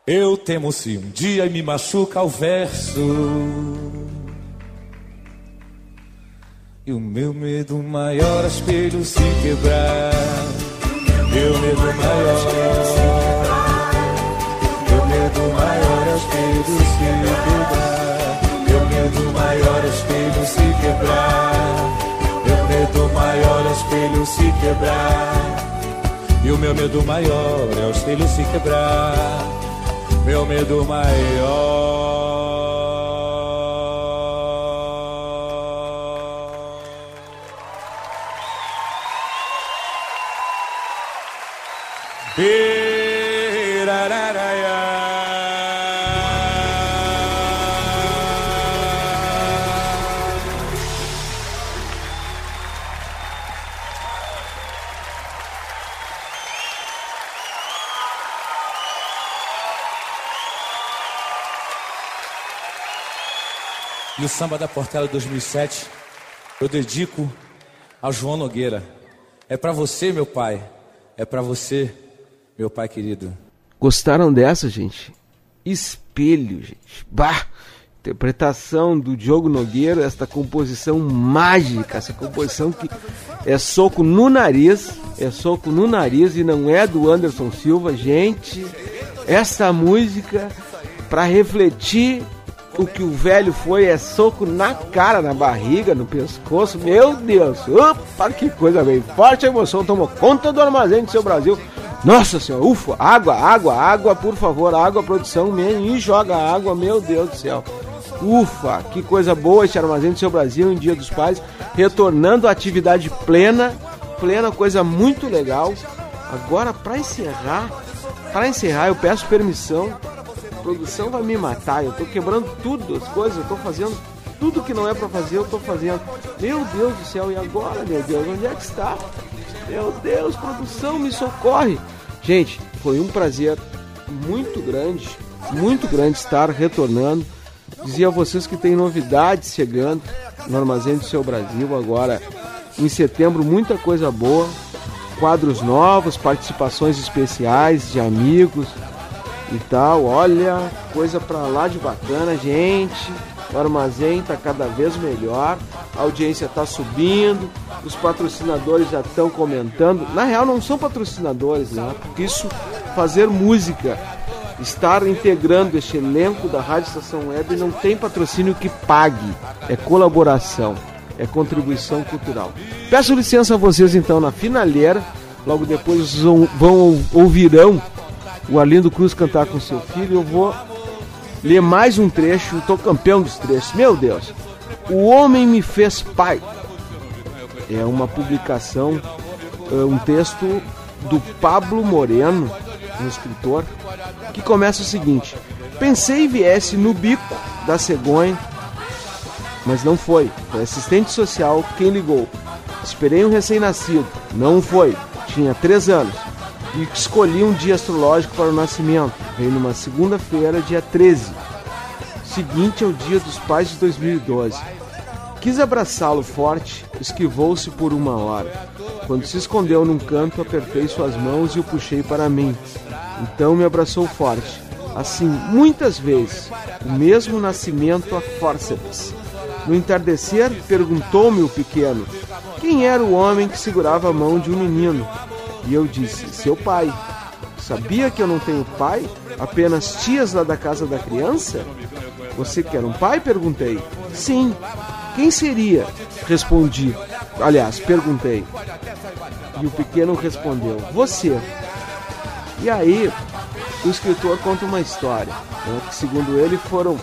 Eu temo se um dia me machuca o verso. E o meu medo maior, espelho se quebrar. Meu medo maior, meu medo maior é espelho se quebrar. Meu medo maior é espelho se quebrar. Meu medo maior é espelho se quebrar. E o meu medo maior é o espelho se quebrar. Meu medo maior. E o samba da Portela 2007 eu dedico ao João Nogueira. É para você, meu pai. É para você, meu pai querido. Gostaram dessa, gente? Espelho, gente. Bah! Interpretação do Diogo Nogueira, esta composição mágica, essa composição que é soco no nariz, é soco no nariz e não é do Anderson Silva, gente. Essa música para refletir o que o velho foi é soco na cara, na barriga, no pescoço. Meu Deus, opa, que coisa bem forte. A emoção tomou conta do armazém do seu Brasil. Nossa senhora, ufa, água, água, água, por favor, água, produção, e joga água, meu Deus do céu. Ufa, que coisa boa esse armazém do seu Brasil em Dia dos Pais, retornando à atividade plena, plena, coisa muito legal. Agora, para encerrar, para encerrar, eu peço permissão a produção vai me matar, eu tô quebrando tudo, as coisas, eu tô fazendo tudo que não é para fazer, eu tô fazendo. Meu Deus do céu, e agora, meu Deus, onde é que está? Meu Deus, produção, me socorre. Gente, foi um prazer muito grande, muito grande estar retornando. Dizia a vocês que tem novidades chegando no Armazém do Seu Brasil agora em setembro, muita coisa boa, quadros novos, participações especiais de amigos, e tal. Olha, coisa pra lá de bacana, gente. O armazém tá cada vez melhor, a audiência tá subindo, os patrocinadores já estão comentando. Na real, não são patrocinadores, né? Porque isso, fazer música, estar integrando este elenco da Rádio Estação Web não tem patrocínio que pague, é colaboração, é contribuição cultural. Peço licença a vocês então na finaleira, logo depois vão, vão ouvirão o Arlindo Cruz cantar com seu filho, eu vou ler mais um trecho, estou campeão dos trechos. Meu Deus! O Homem Me Fez Pai. É uma publicação, é um texto do Pablo Moreno, um escritor, que começa o seguinte: Pensei viesse no bico da cegonha mas não foi. Foi assistente social quem ligou. Esperei um recém-nascido, não foi. Tinha três anos. E escolhi um dia astrológico para o nascimento. Veio numa segunda-feira, dia 13. Seguinte ao dia dos pais de 2012. Quis abraçá-lo forte, esquivou-se por uma hora. Quando se escondeu num canto, apertei suas mãos e o puxei para mim. Então me abraçou forte. Assim, muitas vezes, o mesmo nascimento a fórceps. No entardecer, perguntou-me o pequeno quem era o homem que segurava a mão de um menino. E eu disse: Seu pai. Sabia que eu não tenho pai? Apenas tias lá da casa da criança? Você quer um pai? Perguntei. Sim. Quem seria? Respondi. Aliás, perguntei. E o pequeno respondeu: Você. E aí, o escritor conta uma história. Né, que, segundo ele, foram.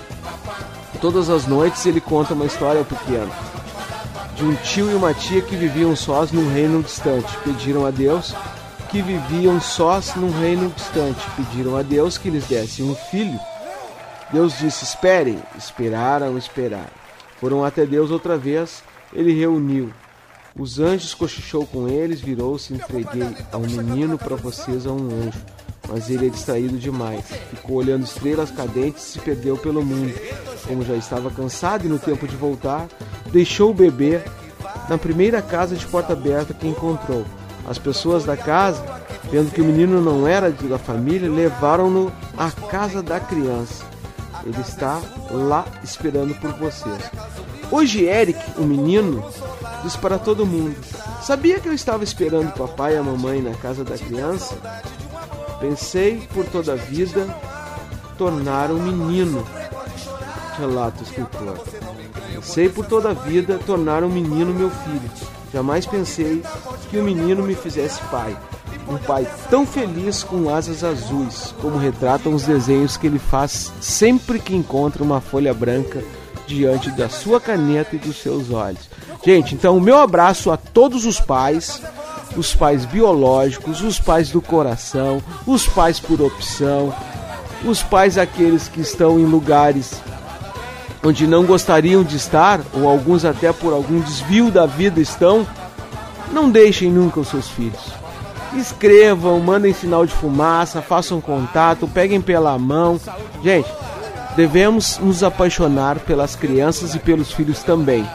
Todas as noites ele conta uma história ao pequeno. De um tio e uma tia que viviam sós num reino distante. Pediram a Deus que viviam sós num reino distante. Pediram a Deus que lhes desse um filho. Deus disse: Esperem. Esperaram, esperaram. Foram até Deus outra vez. Ele reuniu. Os anjos cochichou com eles, virou-se, entreguei a um menino para vocês a um anjo. Mas ele é distraído demais. Ficou olhando estrelas cadentes e se perdeu pelo mundo. Como já estava cansado e no tempo de voltar, deixou o bebê na primeira casa de porta aberta que encontrou. As pessoas da casa, vendo que o menino não era da família, levaram-no à casa da criança. Ele está lá esperando por vocês. Hoje, Eric, o menino, disse para todo mundo: Sabia que eu estava esperando o papai e a mamãe na casa da criança? Pensei por toda a vida tornar um menino, relata o escritor. Pensei por toda a vida tornar um menino meu filho. Jamais pensei que o um menino me fizesse pai. Um pai tão feliz com asas azuis, como retratam os desenhos que ele faz sempre que encontra uma folha branca diante da sua caneta e dos seus olhos. Gente, então o meu abraço a todos os pais, os pais biológicos, os pais do coração, os pais por opção, os pais aqueles que estão em lugares onde não gostariam de estar, ou alguns até por algum desvio da vida estão, não deixem nunca os seus filhos. Escrevam, mandem sinal de fumaça, façam contato, peguem pela mão. Gente, devemos nos apaixonar pelas crianças e pelos filhos também.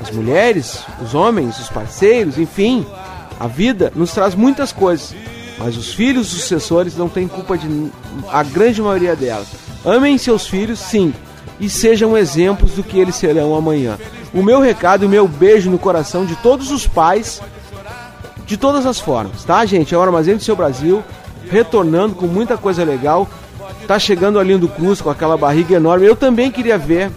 As mulheres, os homens, os parceiros, enfim, a vida nos traz muitas coisas, mas os filhos, os sucessores, não têm culpa de a grande maioria delas. Amem seus filhos, sim, e sejam exemplos do que eles serão amanhã. O meu recado, o meu beijo no coração de todos os pais, de todas as formas, tá, gente? É o Armazém do Seu Brasil, retornando com muita coisa legal. Tá chegando o Arlindo Cruz com aquela barriga enorme. Eu também queria ver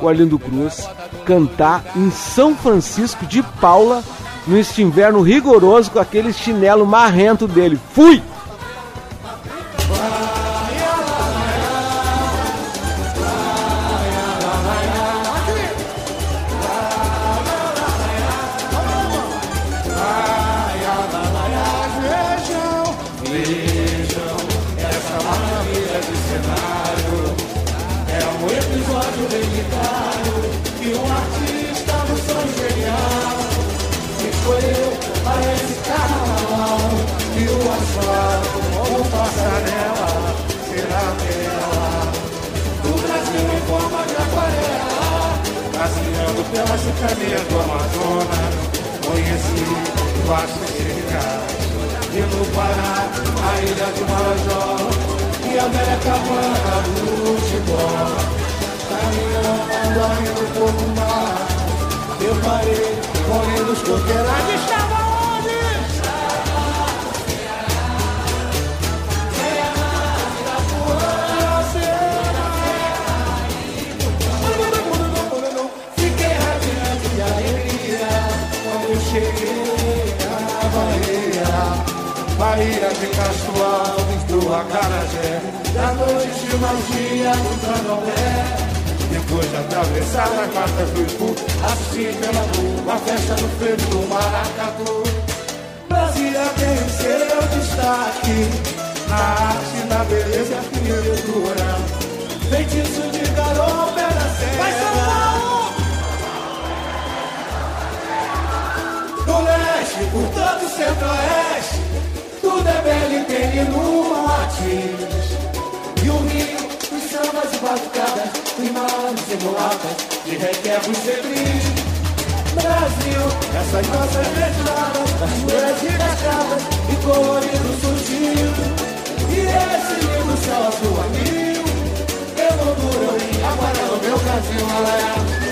o Arlindo Cruz cantar em São Francisco de Paula neste inverno rigoroso com aquele chinelo marrento dele. Fui! Cercania do Amazonas, conheci vastos cercados. E no Pará, a ilha de Marajó E a cabana do Tibó Caminhando ainda pouco mais Eu parei, correndo os coqueirais Estava Bahia de Castro Alves, do Acarajé. Da noite de magia do Candomblé depois de atravessar a quarta do Ipu Assim pela rua, a festa no feito do Maracatu. Brasília tem é o seu destaque Na arte, na beleza e arquitetura Feitiço de garoto é da serra. Vai São Paulo! Do leste, por todo o centro-oeste país. E o Rio, os sambas e batucadas, rimadas e mulatas, de requebros febris. Brasil, essas nossas estradas, das puras e das cabras, e colorido surgiu. E esse lindo céu azul amigo, eu não duro, amarelo meu Brasil, alé.